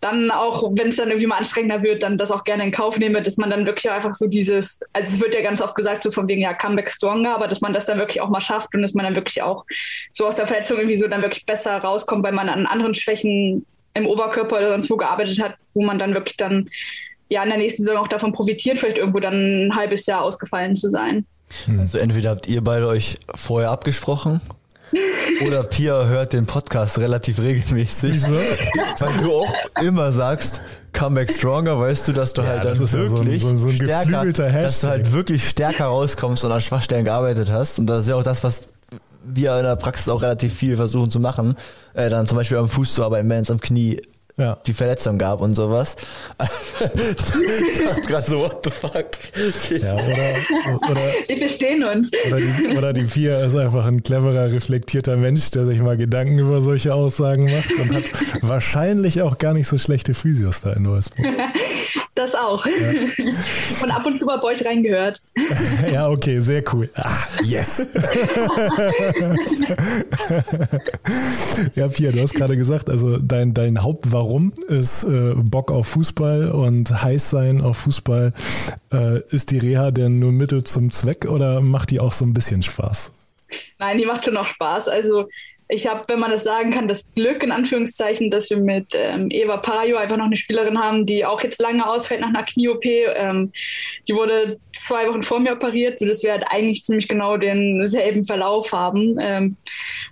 dann auch, wenn es dann irgendwie mal anstrengender wird, dann das auch gerne in Kauf nehme, dass man dann wirklich auch einfach so dieses, also es wird ja ganz oft gesagt, so von wegen ja Comeback stronger, aber dass man das dann wirklich auch mal schafft und dass man dann wirklich auch so aus der Verletzung irgendwie so dann wirklich besser rauskommt, weil man an anderen Schwächen im Oberkörper oder sonst wo gearbeitet hat, wo man dann wirklich dann ja in der nächsten Saison auch davon profitiert, vielleicht irgendwo dann ein halbes Jahr ausgefallen zu sein. Also entweder habt ihr beide euch vorher abgesprochen oder Pia hört den Podcast relativ regelmäßig, weil du auch immer sagst, Comeback Stronger, weißt du, dass du ja, halt dann wirklich ja so so, so stärker, dass du halt wirklich stärker rauskommst und an Schwachstellen gearbeitet hast. Und das ist ja auch das, was wir in der Praxis auch relativ viel versuchen zu machen, äh, dann zum Beispiel am Fuß zu arbeiten, wenn es am Knie ja. die Verletzung gab und sowas. ich dachte gerade so, what the fuck? Ja, oder, oder, Wir verstehen uns. Oder die, oder die Vier ist einfach ein cleverer, reflektierter Mensch, der sich mal Gedanken über solche Aussagen macht und hat wahrscheinlich auch gar nicht so schlechte Physios da in Wolfsburg. Das auch. Ja. Und ab und zu mal bei euch reingehört. Ja, okay, sehr cool. Ah, yes. ja, Pia, du hast gerade gesagt, also dein, dein Hauptwarum ist äh, Bock auf Fußball und heiß sein auf Fußball. Äh, ist die Reha denn nur Mittel zum Zweck oder macht die auch so ein bisschen Spaß? Nein, die macht schon noch Spaß. Also ich habe, wenn man das sagen kann, das Glück in Anführungszeichen, dass wir mit ähm, Eva Pajo einfach noch eine Spielerin haben, die auch jetzt lange ausfällt nach einer Knie-OP. Ähm, die wurde zwei Wochen vor mir operiert, sodass wir halt eigentlich ziemlich genau denselben Verlauf haben ähm,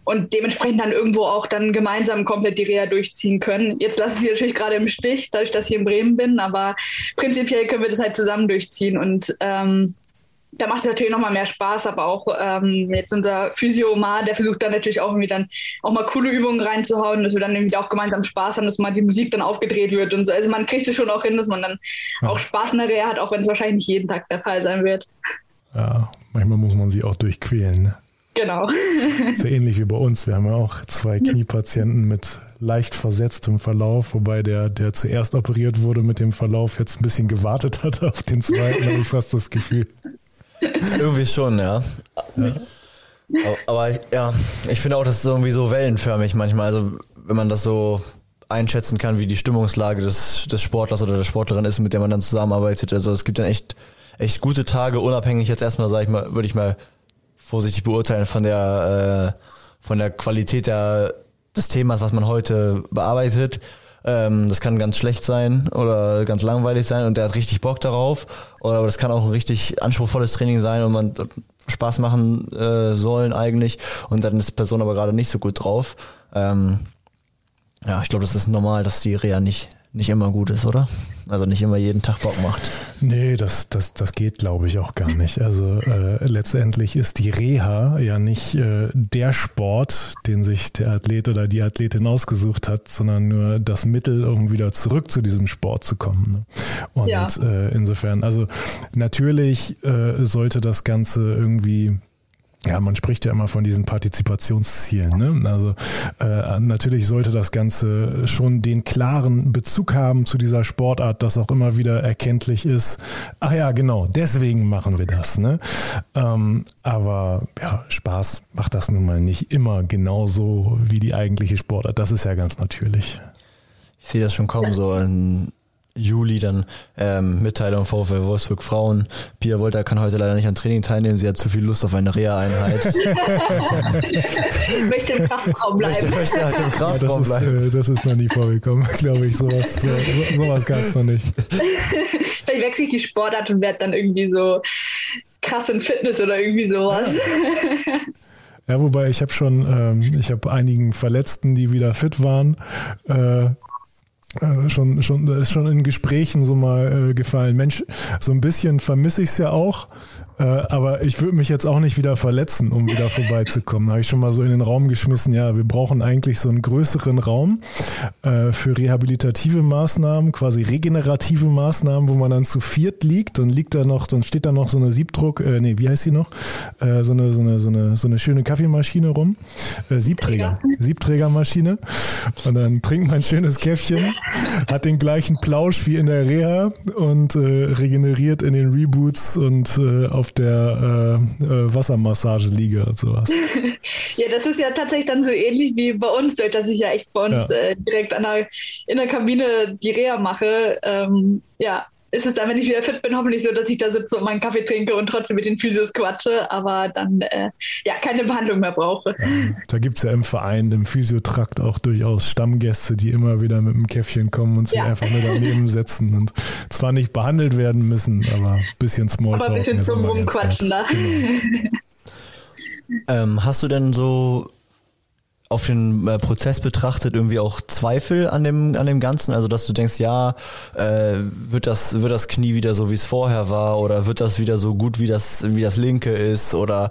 und dementsprechend dann irgendwo auch dann gemeinsam komplett die Reha durchziehen können. Jetzt lasse ich sie natürlich gerade im Stich, dadurch, dass ich in Bremen bin, aber prinzipiell können wir das halt zusammen durchziehen und ähm, da macht es natürlich nochmal mehr Spaß, aber auch ähm, jetzt unser Physio Omar, der versucht dann natürlich auch irgendwie dann auch mal coole Übungen reinzuhauen, dass wir dann irgendwie auch gemeinsam Spaß haben, dass mal die Musik dann aufgedreht wird und so. Also man kriegt es schon auch hin, dass man dann ja. auch Spaß in der Reha hat, auch wenn es wahrscheinlich nicht jeden Tag der Fall sein wird. Ja, manchmal muss man sie auch durchquälen. Ne? Genau. So ähnlich wie bei uns. Wir haben ja auch zwei Kniepatienten mit leicht versetztem Verlauf, wobei der, der zuerst operiert wurde mit dem Verlauf jetzt ein bisschen gewartet hat auf den zweiten, habe ich fast das Gefühl. Irgendwie schon, ja. ja. Aber, aber, ja, ich finde auch, das ist irgendwie so wellenförmig manchmal. Also wenn man das so einschätzen kann, wie die Stimmungslage des, des Sportlers oder der Sportlerin ist, mit der man dann zusammenarbeitet. Also es gibt dann echt, echt gute Tage, unabhängig jetzt erstmal, sage ich mal, würde ich mal vorsichtig beurteilen von der, äh, von der Qualität der, des Themas, was man heute bearbeitet. Ähm, das kann ganz schlecht sein oder ganz langweilig sein und der hat richtig Bock darauf. Oder aber das kann auch ein richtig anspruchsvolles Training sein und man Spaß machen äh, sollen eigentlich und dann ist die Person aber gerade nicht so gut drauf. Ähm, ja, ich glaube, das ist normal, dass die Reha nicht nicht immer gut ist, oder? Also nicht immer jeden Tag Bock macht. Nee, das, das, das geht, glaube ich, auch gar nicht. Also äh, letztendlich ist die Reha ja nicht äh, der Sport, den sich der Athlet oder die Athletin ausgesucht hat, sondern nur das Mittel, um wieder zurück zu diesem Sport zu kommen. Ne? Und ja. äh, insofern, also natürlich äh, sollte das Ganze irgendwie ja, man spricht ja immer von diesen Partizipationszielen. Ne? Also äh, natürlich sollte das Ganze schon den klaren Bezug haben zu dieser Sportart, dass auch immer wieder erkenntlich ist. Ach ja, genau, deswegen machen wir das. Ne? Ähm, aber ja, Spaß macht das nun mal nicht immer genauso wie die eigentliche Sportart. Das ist ja ganz natürlich. Ich sehe das schon kommen, so ein Juli dann ähm, Mitteilung VfL Wolfsburg Frauen. Pia Wolter kann heute leider nicht an Training teilnehmen. Sie hat zu viel Lust auf eine Reha-Einheit. möchte im Kraftraum bleiben. Möchte, möchte halt im Kraftraum ja, das, ist, äh, das ist noch nie vorgekommen, glaube ich. Sowas, so, sowas gab es noch nicht. Vielleicht wechsle ich die Sportart und werde dann irgendwie so krass in Fitness oder irgendwie sowas. Ja. Ja, wobei ich habe schon, ähm, ich habe einigen Verletzten, die wieder fit waren, äh, äh, schon, schon, ist schon in Gesprächen so mal äh, gefallen. Mensch, so ein bisschen vermisse ich es ja auch. Äh, aber ich würde mich jetzt auch nicht wieder verletzen, um wieder vorbeizukommen. Habe ich schon mal so in den Raum geschmissen, ja, wir brauchen eigentlich so einen größeren Raum äh, für rehabilitative Maßnahmen, quasi regenerative Maßnahmen, wo man dann zu viert liegt. Dann liegt da noch, dann steht da noch so eine Siebdruck, äh, nee, wie heißt sie noch? Äh, so, eine, so, eine, so, eine, so eine schöne Kaffeemaschine rum. Äh, Siebträger. Siebträgermaschine. Und dann trinkt man ein schönes Käffchen, hat den gleichen Plausch wie in der Reha und äh, regeneriert in den Reboots und äh, auf auf der äh, äh, Wassermassage liege und sowas. ja, das ist ja tatsächlich dann so ähnlich wie bei uns, dass ich ja echt bei uns ja. äh, direkt an der, in der Kabine die Reha mache. Ähm, ja, ist es dann, wenn ich wieder fit bin, hoffentlich so, dass ich da sitze und meinen Kaffee trinke und trotzdem mit den Physios quatsche, aber dann äh, ja keine Behandlung mehr brauche. Ja, da gibt es ja im Verein, im Physiotrakt auch durchaus Stammgäste, die immer wieder mit einem Käffchen kommen und sich ja. einfach nur daneben setzen und zwar nicht behandelt werden müssen, aber ein bisschen Smalltalk. Aber ein bisschen zum Rumquatschen da. Genau. ähm, hast du denn so auf den äh, Prozess betrachtet irgendwie auch Zweifel an dem an dem Ganzen, also dass du denkst, ja, äh, wird das wird das Knie wieder so wie es vorher war? Oder wird das wieder so gut wie das wie das linke ist? Oder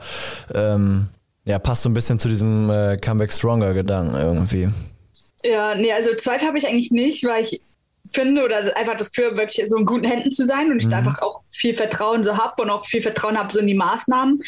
ähm, ja passt so ein bisschen zu diesem äh, Comeback Stronger Gedanken irgendwie. Ja, nee, also Zweifel habe ich eigentlich nicht, weil ich finde oder einfach das Gefühl, wirklich so in guten Händen zu sein und ich mhm. da einfach auch viel Vertrauen so habe und auch viel Vertrauen habe so in die Maßnahmen.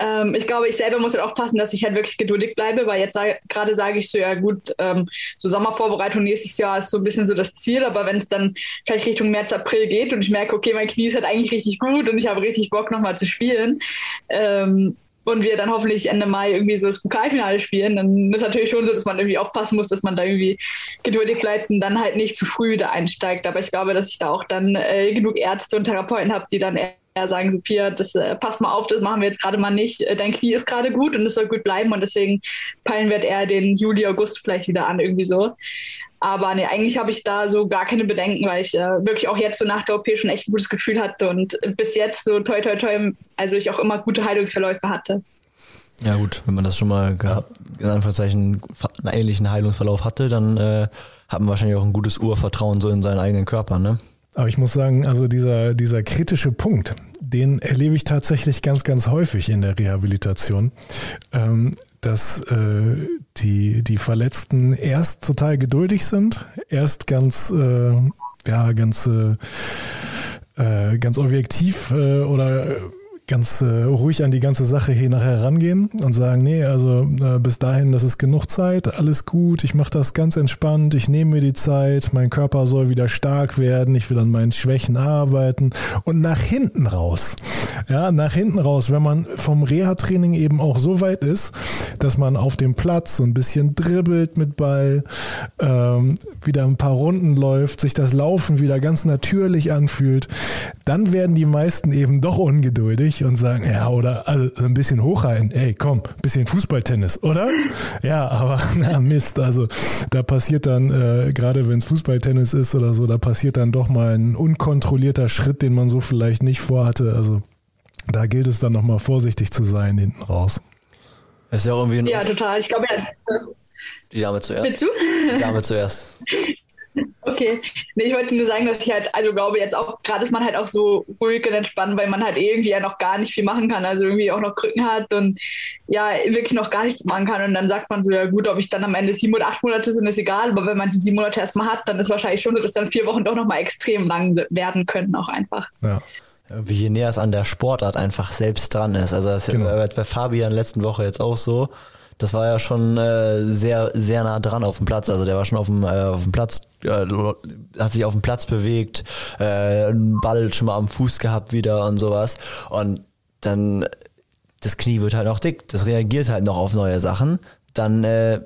Ähm, ich glaube, ich selber muss halt aufpassen, dass ich halt wirklich geduldig bleibe, weil jetzt sag, gerade sage ich so, ja gut, ähm, so Sommervorbereitung nächstes Jahr ist so ein bisschen so das Ziel, aber wenn es dann vielleicht Richtung März, April geht und ich merke, okay, mein Knie ist halt eigentlich richtig gut und ich habe richtig Bock nochmal zu spielen, ähm, und wir dann hoffentlich Ende Mai irgendwie so das Pokalfinale spielen, dann ist natürlich schon so, dass man irgendwie aufpassen muss, dass man da irgendwie geduldig bleibt und dann halt nicht zu früh da einsteigt. Aber ich glaube, dass ich da auch dann äh, genug Ärzte und Therapeuten habe, die dann eher sagen, Sophia, das äh, passt mal auf, das machen wir jetzt gerade mal nicht. Äh, dein Knie ist gerade gut und es soll gut bleiben und deswegen peilen wir eher den Juli, August vielleicht wieder an, irgendwie so. Aber nee, eigentlich habe ich da so gar keine Bedenken, weil ich äh, wirklich auch jetzt so nach der OP schon echt ein gutes Gefühl hatte und bis jetzt so toi toi toi, also ich auch immer gute Heilungsverläufe hatte. Ja gut, wenn man das schon mal gehabt, in Anführungszeichen einen ähnlichen Heilungsverlauf hatte, dann äh, hat man wahrscheinlich auch ein gutes Urvertrauen so in seinen eigenen Körper, ne? Aber ich muss sagen, also dieser, dieser kritische Punkt, den erlebe ich tatsächlich ganz, ganz häufig in der Rehabilitation. Ähm, dass äh, die, die Verletzten erst total geduldig sind, erst ganz, äh, ja, ganz, äh, äh ganz objektiv äh, oder ganz äh, ruhig an die ganze Sache hier nachher rangehen und sagen, nee, also äh, bis dahin, das ist genug Zeit, alles gut, ich mache das ganz entspannt, ich nehme mir die Zeit, mein Körper soll wieder stark werden, ich will an meinen Schwächen arbeiten. Und nach hinten raus, ja, nach hinten raus, wenn man vom Reha-Training eben auch so weit ist, dass man auf dem Platz so ein bisschen dribbelt mit Ball, ähm, wieder ein paar Runden läuft, sich das Laufen wieder ganz natürlich anfühlt, dann werden die meisten eben doch ungeduldig und sagen, ja, oder also ein bisschen hochhalten, ey, komm, bisschen Fußballtennis, oder? Ja, aber na Mist, also da passiert dann, äh, gerade wenn es Fußballtennis ist oder so, da passiert dann doch mal ein unkontrollierter Schritt, den man so vielleicht nicht vorhatte. Also da gilt es dann nochmal vorsichtig zu sein hinten raus. ist ja irgendwie ein Ja, total. Ich glaube ja. Die Dame zuerst. Willst du? Die Dame zuerst. Okay. Nee, ich wollte nur sagen, dass ich halt, also glaube jetzt auch, gerade ist man halt auch so ruhig und entspannt, weil man halt irgendwie ja noch gar nicht viel machen kann, also irgendwie auch noch Krücken hat und ja, wirklich noch gar nichts machen kann. Und dann sagt man so, ja gut, ob ich dann am Ende sieben oder acht Monate sind, ist egal, aber wenn man die sieben Monate erstmal hat, dann ist wahrscheinlich schon so, dass dann vier Wochen doch nochmal extrem lang werden können, auch einfach. Ja. Wie je näher es an der Sportart einfach selbst dran ist. Also das genau. war bei Fabian letzten Woche jetzt auch so das war ja schon äh, sehr, sehr nah dran auf dem Platz. Also der war schon auf dem, äh, auf dem Platz, äh, hat sich auf dem Platz bewegt, äh, Ball schon mal am Fuß gehabt wieder und sowas. Und dann, das Knie wird halt noch dick, das reagiert halt noch auf neue Sachen. Dann äh,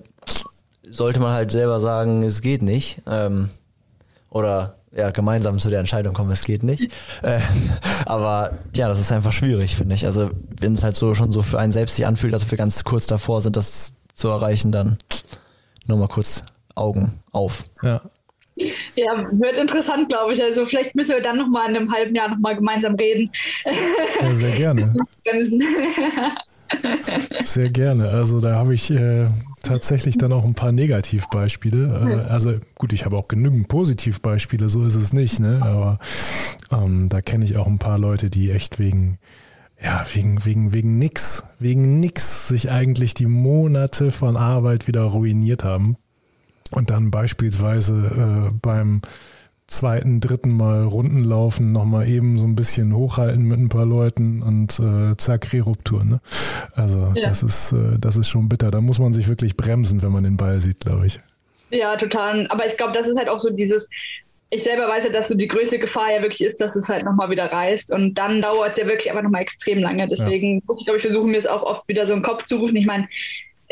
sollte man halt selber sagen, es geht nicht. Ähm, oder ja, gemeinsam zu der Entscheidung kommen, es geht nicht. Äh, aber ja, das ist einfach schwierig, finde ich. Also wenn es halt so schon so für einen selbst sich anfühlt, dass wir ganz kurz davor sind, das zu erreichen, dann nur mal kurz Augen auf. Ja. Ja, wird interessant, glaube ich. Also vielleicht müssen wir dann noch mal in einem halben Jahr noch mal gemeinsam reden. Ja, sehr gerne. Sehr gerne. Also da habe ich, äh, tatsächlich dann auch ein paar Negativbeispiele. Äh, also gut, ich habe auch genügend Positivbeispiele, so ist es nicht, ne? Aber ähm, da kenne ich auch ein paar Leute, die echt wegen ja, wegen, wegen, wegen nix, wegen nix sich eigentlich die Monate von Arbeit wieder ruiniert haben und dann beispielsweise äh, beim zweiten, dritten Mal Runden laufen, nochmal eben so ein bisschen hochhalten mit ein paar Leuten und äh, zack, Reruptur. Ne? Also ja. das ist, äh, das ist schon bitter. Da muss man sich wirklich bremsen, wenn man den Ball sieht, glaube ich. Ja, total. Aber ich glaube, das ist halt auch so dieses, ich selber weiß ja, dass so die größte Gefahr ja wirklich ist, dass es halt nochmal wieder reißt. Und dann dauert es ja wirklich aber nochmal extrem lange. Deswegen ja. muss ich, glaube ich, versuchen, mir es auch oft wieder so in den Kopf zu rufen. Ich meine,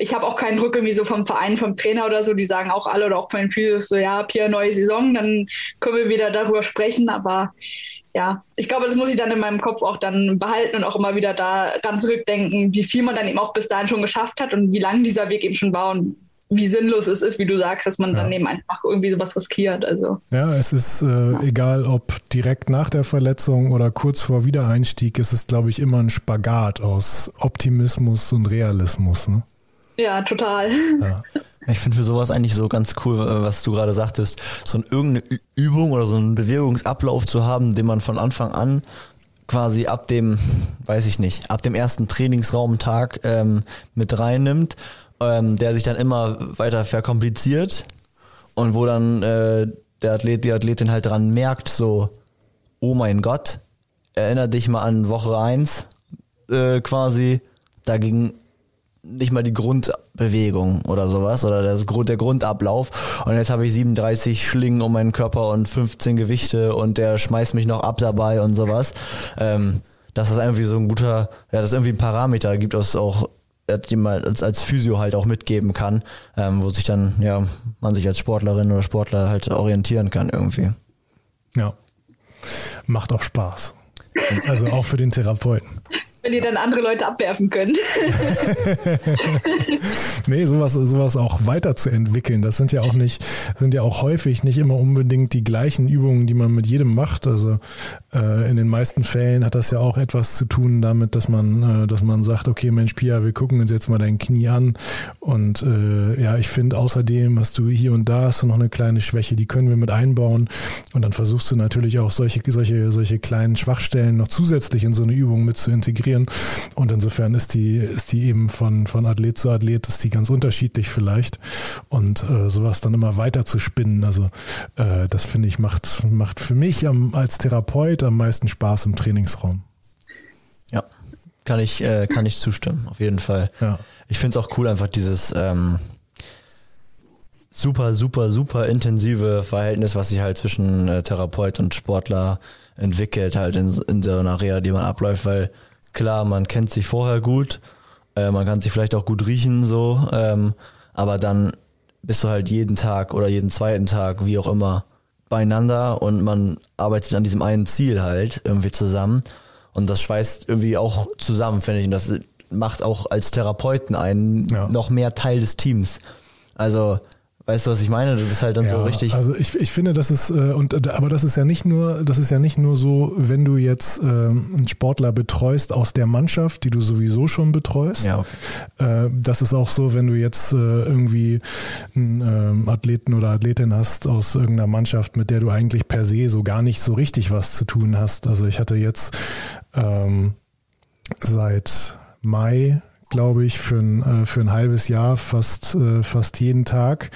ich habe auch keinen Druck irgendwie so vom Verein, vom Trainer oder so. Die sagen auch alle oder auch von den Physios so, ja, Pia, neue Saison, dann können wir wieder darüber sprechen. Aber ja, ich glaube, das muss ich dann in meinem Kopf auch dann behalten und auch immer wieder daran zurückdenken, wie viel man dann eben auch bis dahin schon geschafft hat und wie lang dieser Weg eben schon war und wie sinnlos es ist, wie du sagst, dass man ja. dann eben einfach irgendwie sowas riskiert. Also. Ja, es ist äh, ja. egal, ob direkt nach der Verletzung oder kurz vor Wiedereinstieg, es ist, glaube ich, immer ein Spagat aus Optimismus und Realismus. Ne? Ja, total. Ja. Ich finde für sowas eigentlich so ganz cool, was du gerade sagtest, so eine, irgendeine Übung oder so einen Bewegungsablauf zu haben, den man von Anfang an quasi ab dem, weiß ich nicht, ab dem ersten Trainingsraumtag ähm, mit reinnimmt, ähm, der sich dann immer weiter verkompliziert und wo dann äh, der Athlet, die Athletin halt dran merkt, so, oh mein Gott, erinnere dich mal an Woche eins äh, quasi, da ging nicht mal die Grundbewegung oder sowas oder das, der Grundablauf. Und jetzt habe ich 37 Schlingen um meinen Körper und 15 Gewichte und der schmeißt mich noch ab dabei und sowas. Ähm, dass das irgendwie so ein guter, ja, das irgendwie ein Parameter gibt, was auch die man als, als Physio halt auch mitgeben kann, ähm, wo sich dann, ja, man sich als Sportlerin oder Sportler halt orientieren kann irgendwie. Ja. Macht auch Spaß. Also auch für den Therapeuten wenn ihr dann andere Leute abwerfen könnt. nee, sowas, sowas auch weiterzuentwickeln. Das sind ja auch nicht, sind ja auch häufig nicht immer unbedingt die gleichen Übungen, die man mit jedem macht. Also äh, in den meisten Fällen hat das ja auch etwas zu tun damit, dass man, äh, dass man sagt, okay, Mensch, Pia, wir gucken uns jetzt mal dein Knie an. Und äh, ja, ich finde außerdem hast du hier und da hast du noch eine kleine Schwäche, die können wir mit einbauen. Und dann versuchst du natürlich auch solche, solche, solche kleinen Schwachstellen noch zusätzlich in so eine Übung mit zu integrieren integrieren. Und insofern ist die, ist die eben von, von Athlet zu Athlet, ist die ganz unterschiedlich vielleicht. Und äh, sowas dann immer weiter zu spinnen, also äh, das finde ich macht, macht für mich am, als Therapeut am meisten Spaß im Trainingsraum. Ja, kann ich, äh, kann ich zustimmen, auf jeden Fall. Ja. Ich finde es auch cool, einfach dieses ähm, super, super, super intensive Verhältnis, was sich halt zwischen äh, Therapeut und Sportler entwickelt, halt in, in so einer Reha, die man abläuft, weil klar, man kennt sich vorher gut, äh, man kann sich vielleicht auch gut riechen, so, ähm, aber dann bist du halt jeden Tag oder jeden zweiten Tag, wie auch immer, beieinander und man arbeitet an diesem einen Ziel halt irgendwie zusammen und das schweißt irgendwie auch zusammen, finde ich, und das macht auch als Therapeuten einen ja. noch mehr Teil des Teams. Also Weißt du, was ich meine? Das ist halt dann ja, so richtig. Also ich, ich finde, das ist, äh, und äh, aber das ist ja nicht nur, das ist ja nicht nur so, wenn du jetzt äh, einen Sportler betreust aus der Mannschaft, die du sowieso schon betreust. Ja, okay. Äh, das ist auch so, wenn du jetzt irgendwie einen ähm, Athleten oder Athletin hast aus irgendeiner Mannschaft, mit der du eigentlich per se so gar nicht so richtig was zu tun hast. Also ich hatte jetzt ähm, seit Mai glaube ich, für ein, äh, für ein halbes Jahr fast, äh, fast jeden Tag.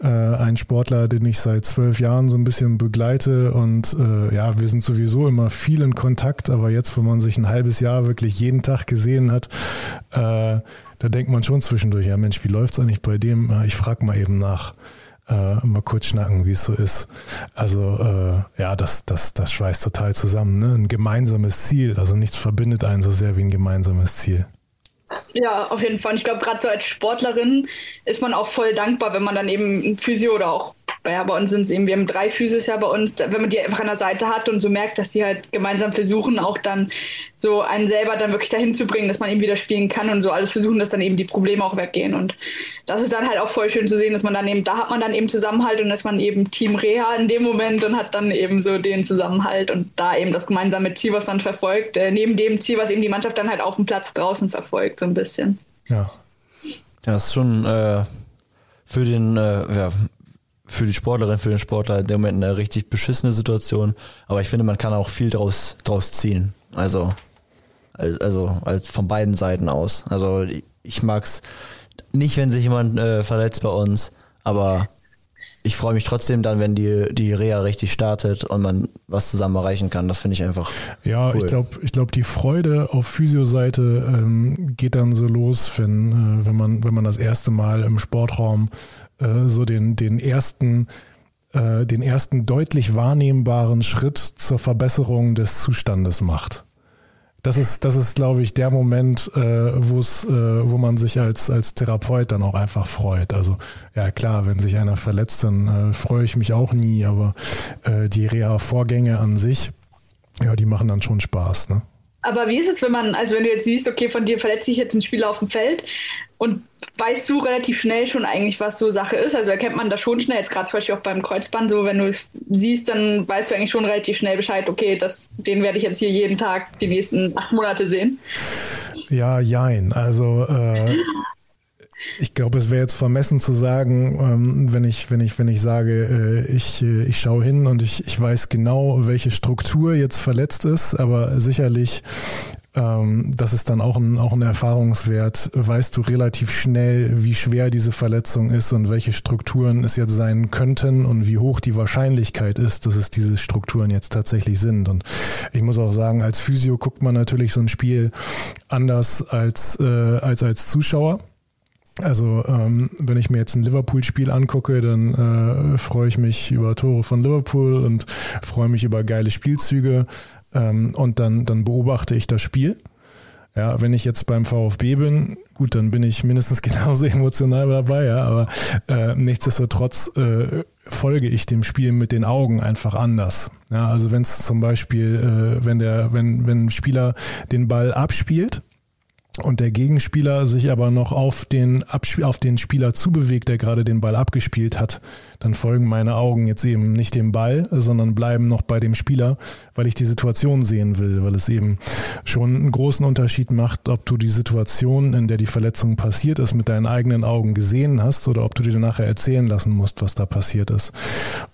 Äh, ein Sportler, den ich seit zwölf Jahren so ein bisschen begleite und ja, wir sind sowieso immer viel in Kontakt, aber jetzt, wo man sich ein halbes Jahr wirklich jeden Tag gesehen hat, da denkt man schon zwischendurch, ja Mensch, wie läuft's eigentlich bei dem? Ich frage mal eben nach. Äh, mal kurz schnacken, wie es so ist. Also äh, ja, das, das, das schweißt total zusammen. Ne? Ein gemeinsames Ziel. Also nichts verbindet einen so sehr wie ein gemeinsames Ziel. Ja, auf jeden Fall. Ich glaube, gerade so als Sportlerin ist man auch voll dankbar, wenn man dann eben ein Physio oder auch ja, bei uns sind es eben, wir haben drei Physios ja bei uns, wenn man die einfach an der Seite hat und so merkt, dass sie halt gemeinsam versuchen, auch dann so einen selber dann wirklich dahin zu bringen, dass man eben wieder spielen kann und so alles versuchen, dass dann eben die Probleme auch weggehen. Und das ist dann halt auch voll schön zu sehen, dass man dann eben, da hat man dann eben Zusammenhalt und dass man eben Team Reha in dem Moment und hat dann eben so den Zusammenhalt und da eben das gemeinsame Ziel, was man verfolgt, äh, neben dem Ziel, was eben die Mannschaft dann halt auf dem Platz draußen verfolgt, so ein bisschen. Ja. Ja, das ist schon äh für den, äh, ja, für die Sportlerin, für den Sportler in dem Moment eine richtig beschissene Situation. Aber ich finde, man kann auch viel draus, draus ziehen. Also, also als von beiden Seiten aus. Also ich mag's nicht, wenn sich jemand äh, verletzt bei uns, aber ich freue mich trotzdem dann, wenn die, die Reha richtig startet und man was zusammen erreichen kann. Das finde ich einfach. Ja, cool. ich glaube, ich glaube, die Freude auf Physioseite ähm, geht dann so los, wenn, äh, wenn man, wenn man das erste Mal im Sportraum äh, so den, den ersten äh, den ersten deutlich wahrnehmbaren Schritt zur Verbesserung des Zustandes macht. Das ist, das ist, glaube ich, der Moment, äh, wo es, äh, wo man sich als als Therapeut dann auch einfach freut. Also ja klar, wenn sich einer verletzt, dann äh, freue ich mich auch nie, aber äh, die Reha-Vorgänge an sich, ja, die machen dann schon Spaß. Ne? Aber wie ist es, wenn man, also wenn du jetzt siehst, okay, von dir verletzt sich jetzt ein Spieler auf dem Feld und weißt du relativ schnell schon eigentlich, was so Sache ist? Also erkennt man das schon schnell, jetzt gerade zum Beispiel auch beim Kreuzband, so wenn du es siehst, dann weißt du eigentlich schon relativ schnell Bescheid, okay, das, den werde ich jetzt hier jeden Tag die nächsten acht Monate sehen. Ja, jein. Also äh, ich glaube, es wäre jetzt vermessen zu sagen, ähm, wenn ich, wenn ich, wenn ich sage, äh, ich, äh, ich schaue hin und ich, ich weiß genau, welche Struktur jetzt verletzt ist, aber sicherlich ähm, das ist dann auch ein, auch ein Erfahrungswert. Weißt du relativ schnell, wie schwer diese Verletzung ist und welche Strukturen es jetzt sein könnten und wie hoch die Wahrscheinlichkeit ist, dass es diese Strukturen jetzt tatsächlich sind. Und ich muss auch sagen, als Physio guckt man natürlich so ein Spiel anders als, äh, als als Zuschauer. Also ähm, wenn ich mir jetzt ein Liverpool-Spiel angucke, dann äh, freue ich mich über Tore von Liverpool und freue mich über geile Spielzüge ähm, und dann, dann beobachte ich das Spiel. Ja, wenn ich jetzt beim VfB bin, gut, dann bin ich mindestens genauso emotional dabei, ja, aber äh, nichtsdestotrotz äh, folge ich dem Spiel mit den Augen einfach anders. Ja, also wenn es zum Beispiel, äh, wenn der, wenn, wenn ein Spieler den Ball abspielt, und der Gegenspieler sich aber noch auf den, Absp auf den Spieler zubewegt, der gerade den Ball abgespielt hat, dann folgen meine Augen jetzt eben nicht dem Ball, sondern bleiben noch bei dem Spieler, weil ich die Situation sehen will, weil es eben schon einen großen Unterschied macht, ob du die Situation, in der die Verletzung passiert ist, mit deinen eigenen Augen gesehen hast oder ob du dir nachher erzählen lassen musst, was da passiert ist.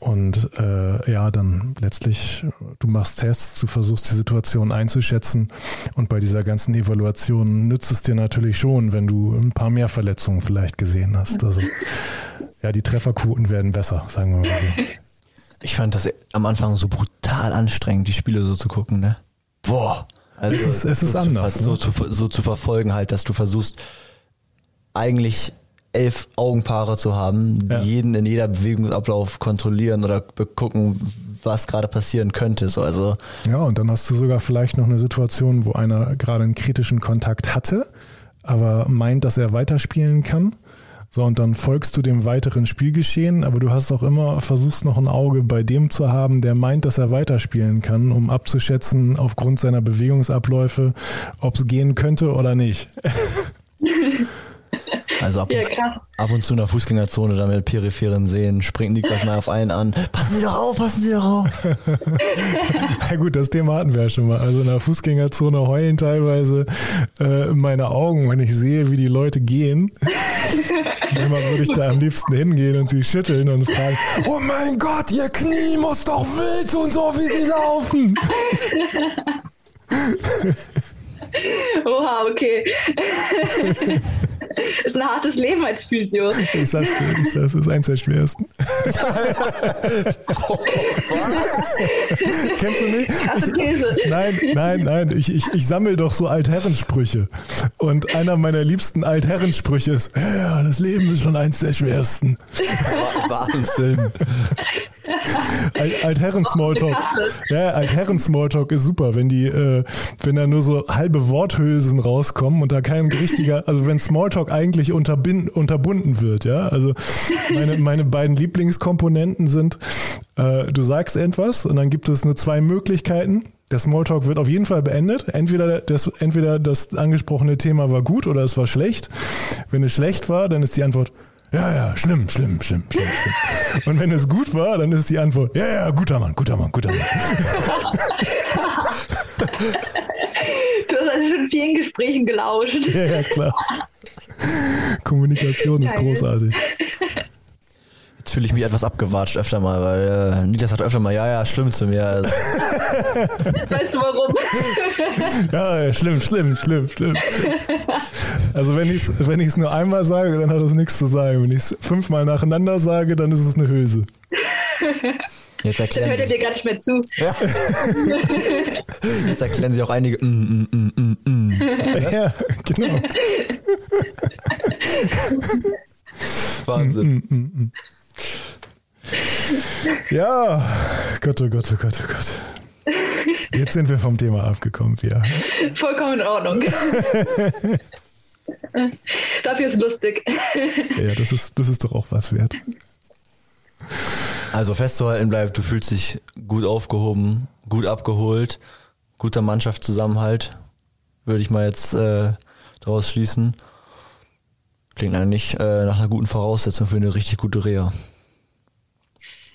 Und äh, ja, dann letztlich, du machst Tests, du versuchst die Situation einzuschätzen und bei dieser ganzen Evaluation nützt es dir natürlich schon, wenn du ein paar mehr Verletzungen vielleicht gesehen hast. Also ja, die Trefferquoten werden besser, sagen wir mal so. Ich fand das am Anfang so brutal anstrengend, die Spiele so zu gucken, ne? Boah. Also es ist, es ist so anders. Zu, ne? so, zu, so zu verfolgen halt, dass du versuchst, eigentlich elf Augenpaare zu haben, die ja. jeden in jeder Bewegungsablauf kontrollieren oder gucken, was gerade passieren könnte. So, also ja, und dann hast du sogar vielleicht noch eine Situation, wo einer gerade einen kritischen Kontakt hatte, aber meint, dass er weiterspielen kann so, und dann folgst du dem weiteren Spielgeschehen, aber du hast auch immer, versuchst noch ein Auge bei dem zu haben, der meint, dass er weiterspielen kann, um abzuschätzen aufgrund seiner Bewegungsabläufe, ob es gehen könnte oder nicht. Also ab, ja, ab und zu in der Fußgängerzone, da mit peripheren Seen, springt Niklas mal auf einen an. Passen Sie doch auf, passen Sie doch auf. Na gut, das Thema hatten wir ja schon mal. Also in der Fußgängerzone heulen teilweise äh, meine Augen, wenn ich sehe, wie die Leute gehen. Immer würde ich da am liebsten hingehen und sie schütteln und fragen, oh mein Gott, ihr Knie muss doch weh tun, so wie sie laufen. Oha, okay. ist ein hartes Leben als Physio. Ich sag's dir, ich sag's, ist eins der schwersten. Kennst du nicht? Ich, nein, nein, nein. Ich, ich, ich sammle doch so Altherrensprüche. Und einer meiner liebsten Altherrensprüche ist, ja, das Leben ist schon eins der schwersten. Wahnsinn. Altherren-Smalltalk. Ja, Altherren-Smalltalk ist super, wenn die, äh, wenn da nur so halbe Worthülsen rauskommen und da kein richtiger, also wenn Smalltalk eigentlich unterbunden wird, ja. Also meine, meine beiden Lieblingskomponenten sind, äh, du sagst etwas und dann gibt es nur zwei Möglichkeiten. Der Smalltalk wird auf jeden Fall beendet. Entweder das, entweder das angesprochene Thema war gut oder es war schlecht. Wenn es schlecht war, dann ist die Antwort, ja, ja, schlimm, schlimm, schlimm, schlimm, schlimm. Und wenn es gut war, dann ist die Antwort, ja, ja, guter Mann, guter Mann, guter Mann. Du hast also schon vielen Gesprächen gelauscht. Ja, ja, klar. Kommunikation ist großartig. Fühle ich mich etwas abgewatscht öfter mal, weil äh, Niklas sagt öfter mal, ja, ja, schlimm zu mir. Also, Weißt du warum? Ja, ja, schlimm, schlimm, schlimm, schlimm. Also wenn ich es wenn ich's nur einmal sage, dann hat das nichts zu sagen. Wenn ich es fünfmal nacheinander sage, dann ist es eine Hülse. jetzt, Dann erklären hört er sie, dir gar nicht mehr zu. jetzt erklären sie auch einige, mm, mm, mm, mm, mm. Ja, genau. Wahnsinn. Mm, mm, mm. Ja, Gott, oh Gott, oh Gott, oh Gott. Jetzt sind wir vom Thema abgekommen, ja. Vollkommen in Ordnung. Dafür ist lustig. Ja, das ist, das ist doch auch was wert. Also festzuhalten bleibt, du fühlst dich gut aufgehoben, gut abgeholt, guter Mannschaftszusammenhalt, würde ich mal jetzt äh, daraus schließen. Klingt eigentlich äh, nach einer guten Voraussetzung für eine richtig gute Reha.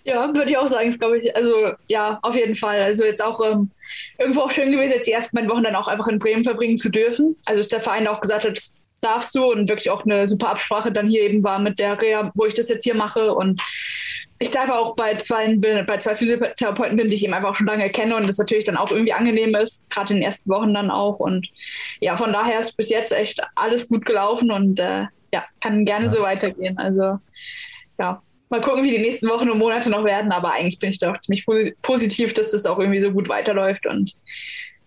Ja, würde ich auch sagen, ist glaube ich, also ja, auf jeden Fall. Also jetzt auch ähm, irgendwo auch schön gewesen, jetzt die ersten beiden Wochen dann auch einfach in Bremen verbringen zu dürfen. Also dass der Verein auch gesagt hat, das darfst du und wirklich auch eine super Absprache dann hier eben war mit der Reha, wo ich das jetzt hier mache und ich darf auch bei zwei, bei zwei Physiotherapeuten bin, die ich eben einfach auch schon lange kenne und das natürlich dann auch irgendwie angenehm ist, gerade in den ersten Wochen dann auch. Und ja, von daher ist bis jetzt echt alles gut gelaufen und äh, ja, kann gerne Ja. so weitergehen. Also ja, mal gucken, wie die nächsten Wochen und Monate noch werden, aber eigentlich bin ich doch ziemlich posi- positiv, dass das auch irgendwie so gut weiterläuft und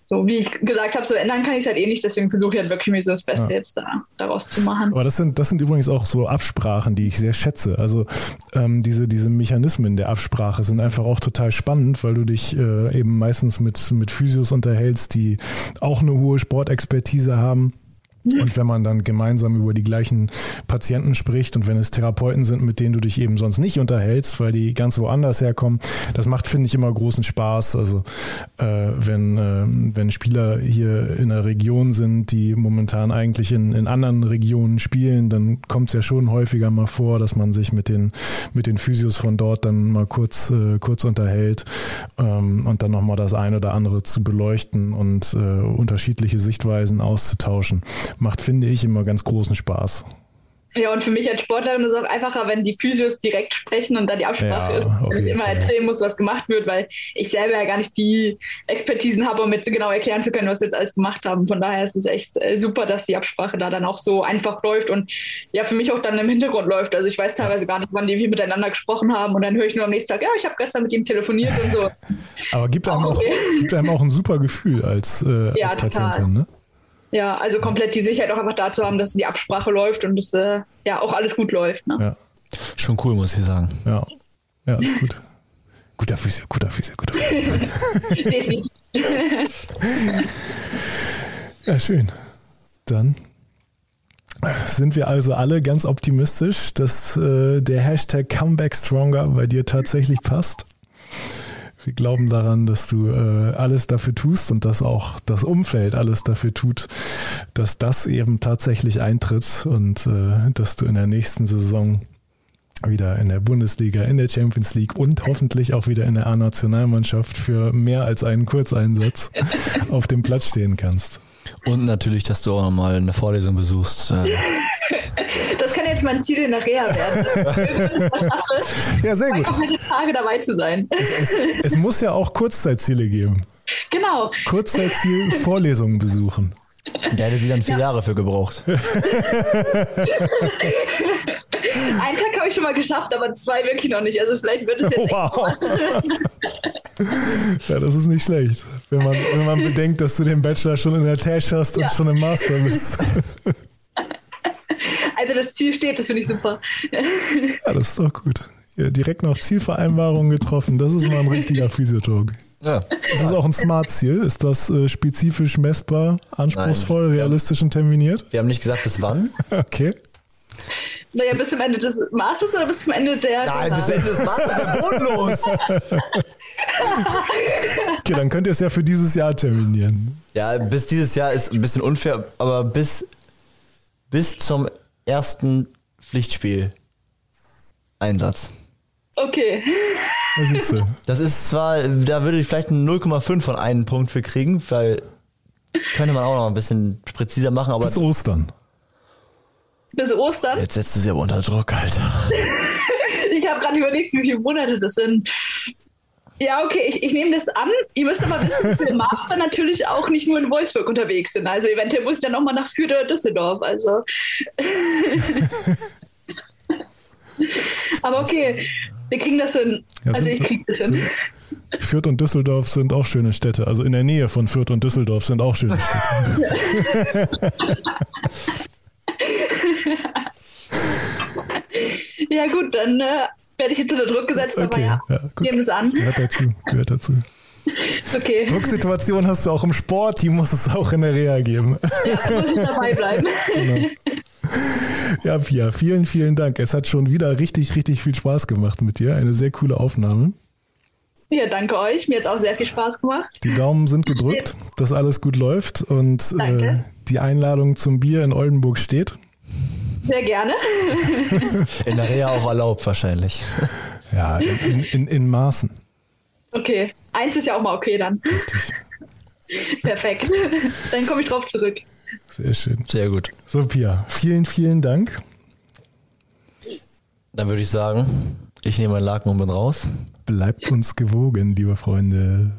so, wie ich gesagt habe, so ändern kann ich es halt eh nicht, deswegen versuche ich halt wirklich mir so das Beste Ja. jetzt da, daraus zu machen. Aber das sind, das sind übrigens auch so Absprachen, die ich sehr schätze. Also ähm, diese, diese Mechanismen der Absprache sind einfach auch total spannend, weil du dich äh, eben meistens mit, mit Physios unterhältst, die auch eine hohe Sportexpertise haben. Und wenn man dann gemeinsam über die gleichen Patienten spricht und wenn es Therapeuten sind, mit denen du dich eben sonst nicht unterhältst, weil die ganz woanders herkommen, das macht, finde ich, immer großen Spaß. Also äh, wenn, äh, wenn Spieler hier in einer Region sind, die momentan eigentlich in, in anderen Regionen spielen, dann kommt es ja schon häufiger mal vor, dass man sich mit den, mit den Physios von dort dann mal kurz, äh, kurz unterhält ähm, und dann nochmal das eine oder andere zu beleuchten und äh, unterschiedliche Sichtweisen auszutauschen macht, finde ich, immer ganz großen Spaß. Ja, und für mich als Sportlerin ist es auch einfacher, wenn die Physios direkt sprechen und da die Absprache Ja, ist. Wenn ich immer Fall. erzählen muss, was gemacht wird, weil ich selber ja gar nicht die Expertisen habe, um jetzt genau erklären zu können, was wir jetzt alles gemacht haben. Von daher ist es echt äh, super, dass die Absprache da dann auch so einfach läuft und ja, für mich auch dann im Hintergrund läuft. Also ich weiß teilweise gar nicht, wann die miteinander gesprochen haben und dann höre ich nur am nächsten Tag, ja, ich habe gestern mit ihm telefoniert und so. Aber gibt einem, auch, Okay. gibt einem auch ein super Gefühl als, äh, Ja, als total. Patientin. Ne? Ja, also komplett die Sicherheit auch einfach dazu haben, dass die Absprache läuft und dass äh, ja auch alles gut läuft. Ne? Ja, Schon cool, muss ich sagen. ja. Ja, ist gut. Guter Physio, guter Physio, guter Physio. Definitiv. Ja, schön. Dann sind wir also alle ganz optimistisch, dass äh, der Hashtag Comeback Stronger bei dir tatsächlich passt. Wir glauben daran, dass du äh, alles dafür tust und dass auch das Umfeld alles dafür tut, dass das eben tatsächlich eintritt und äh, dass du in der nächsten Saison wieder in der Bundesliga, in der Champions League und hoffentlich auch wieder in der A-Nationalmannschaft für mehr als einen Kurzeinsatz auf dem Platz stehen kannst. Und natürlich, dass du auch nochmal eine Vorlesung besuchst. Jetzt mein Ziel in der Reha werden. Ja, sehr gut. komplette Tage dabei zu sein. Es muss ja auch Kurzzeitziele geben. Genau. Kurzzeitziel Vorlesungen besuchen. der hätte sie dann vier Jahre für gebraucht. Einen Tag habe ich schon mal geschafft, aber zwei wirklich noch nicht. Also vielleicht wird es jetzt echt Wow. Ja, das ist nicht schlecht. Wenn man, wenn man bedenkt, dass du den Bachelor schon in der Tasche hast und Ja. schon im Master bist. Also das Ziel steht, das finde ich super. Ja, das ist doch gut. Ja, direkt noch Zielvereinbarungen getroffen. Das ist mal ein richtiger Physiotalk. Ja. Ist das auch ein Smart-Ziel? Ist das äh, spezifisch messbar, anspruchsvoll, Nein. realistisch und terminiert? Wir haben nicht gesagt, bis wann. Okay. Naja, bis zum Ende des Masters oder bis zum Ende der Nein, bis Ende des Masters wäre bodenlos. Okay, dann könnt ihr es ja für dieses Jahr terminieren. Ja, bis dieses Jahr ist ein bisschen unfair, aber bis, bis zum ersten Pflichtspiel Einsatz. Okay. Das ist zwar, da würde ich vielleicht einen 0,5 von einem Punkt für kriegen, weil könnte man auch noch ein bisschen präziser machen, aber Bis Ostern. Bis Ostern. jetzt setzt du sie aber unter Druck, Alter. Ich habe gerade überlegt, wie viele Monate das sind. Ja, okay, ich, ich nehme das an. Ihr müsst aber wissen, dass wir Master natürlich auch nicht nur in Wolfsburg unterwegs sind. Also eventuell muss ich dann auch mal nach Fürth oder Düsseldorf. Also. aber okay, wir kriegen das hin. Ja, also ich krieg das hin. Fürth und Düsseldorf sind auch schöne Städte. Also in der Nähe von Fürth und Düsseldorf sind auch schöne Städte. Ja gut, dann äh, werde ich jetzt unter Druck gesetzt, aber Okay, ja, ja, gut. nehmen es an. Gehört dazu, gehört dazu. Okay, Drucksituation hast du auch im Sport, die muss es auch in der Reha geben. ja, muss ich dabei bleiben. Genau. Ja, Pia, vielen, vielen Dank. Es hat schon wieder richtig, richtig viel Spaß gemacht mit dir. Eine sehr coole Aufnahme. Ja, danke euch. Mir hat es auch sehr viel Spaß gemacht. Die Daumen sind gedrückt, dass alles gut läuft und äh, die Einladung zum Bier in Oldenburg steht. Sehr gerne. In der Reha auch erlaubt wahrscheinlich. Ja, in, in, in Maßen. Okay, eins ist ja auch mal okay dann. Richtig. Perfekt. Dann komme ich drauf zurück. Sehr schön. Sehr gut. So, Pia, vielen, vielen Dank. Dann würde ich sagen, ich nehme meinen Laken und bin raus. Bleibt uns gewogen, liebe Freunde.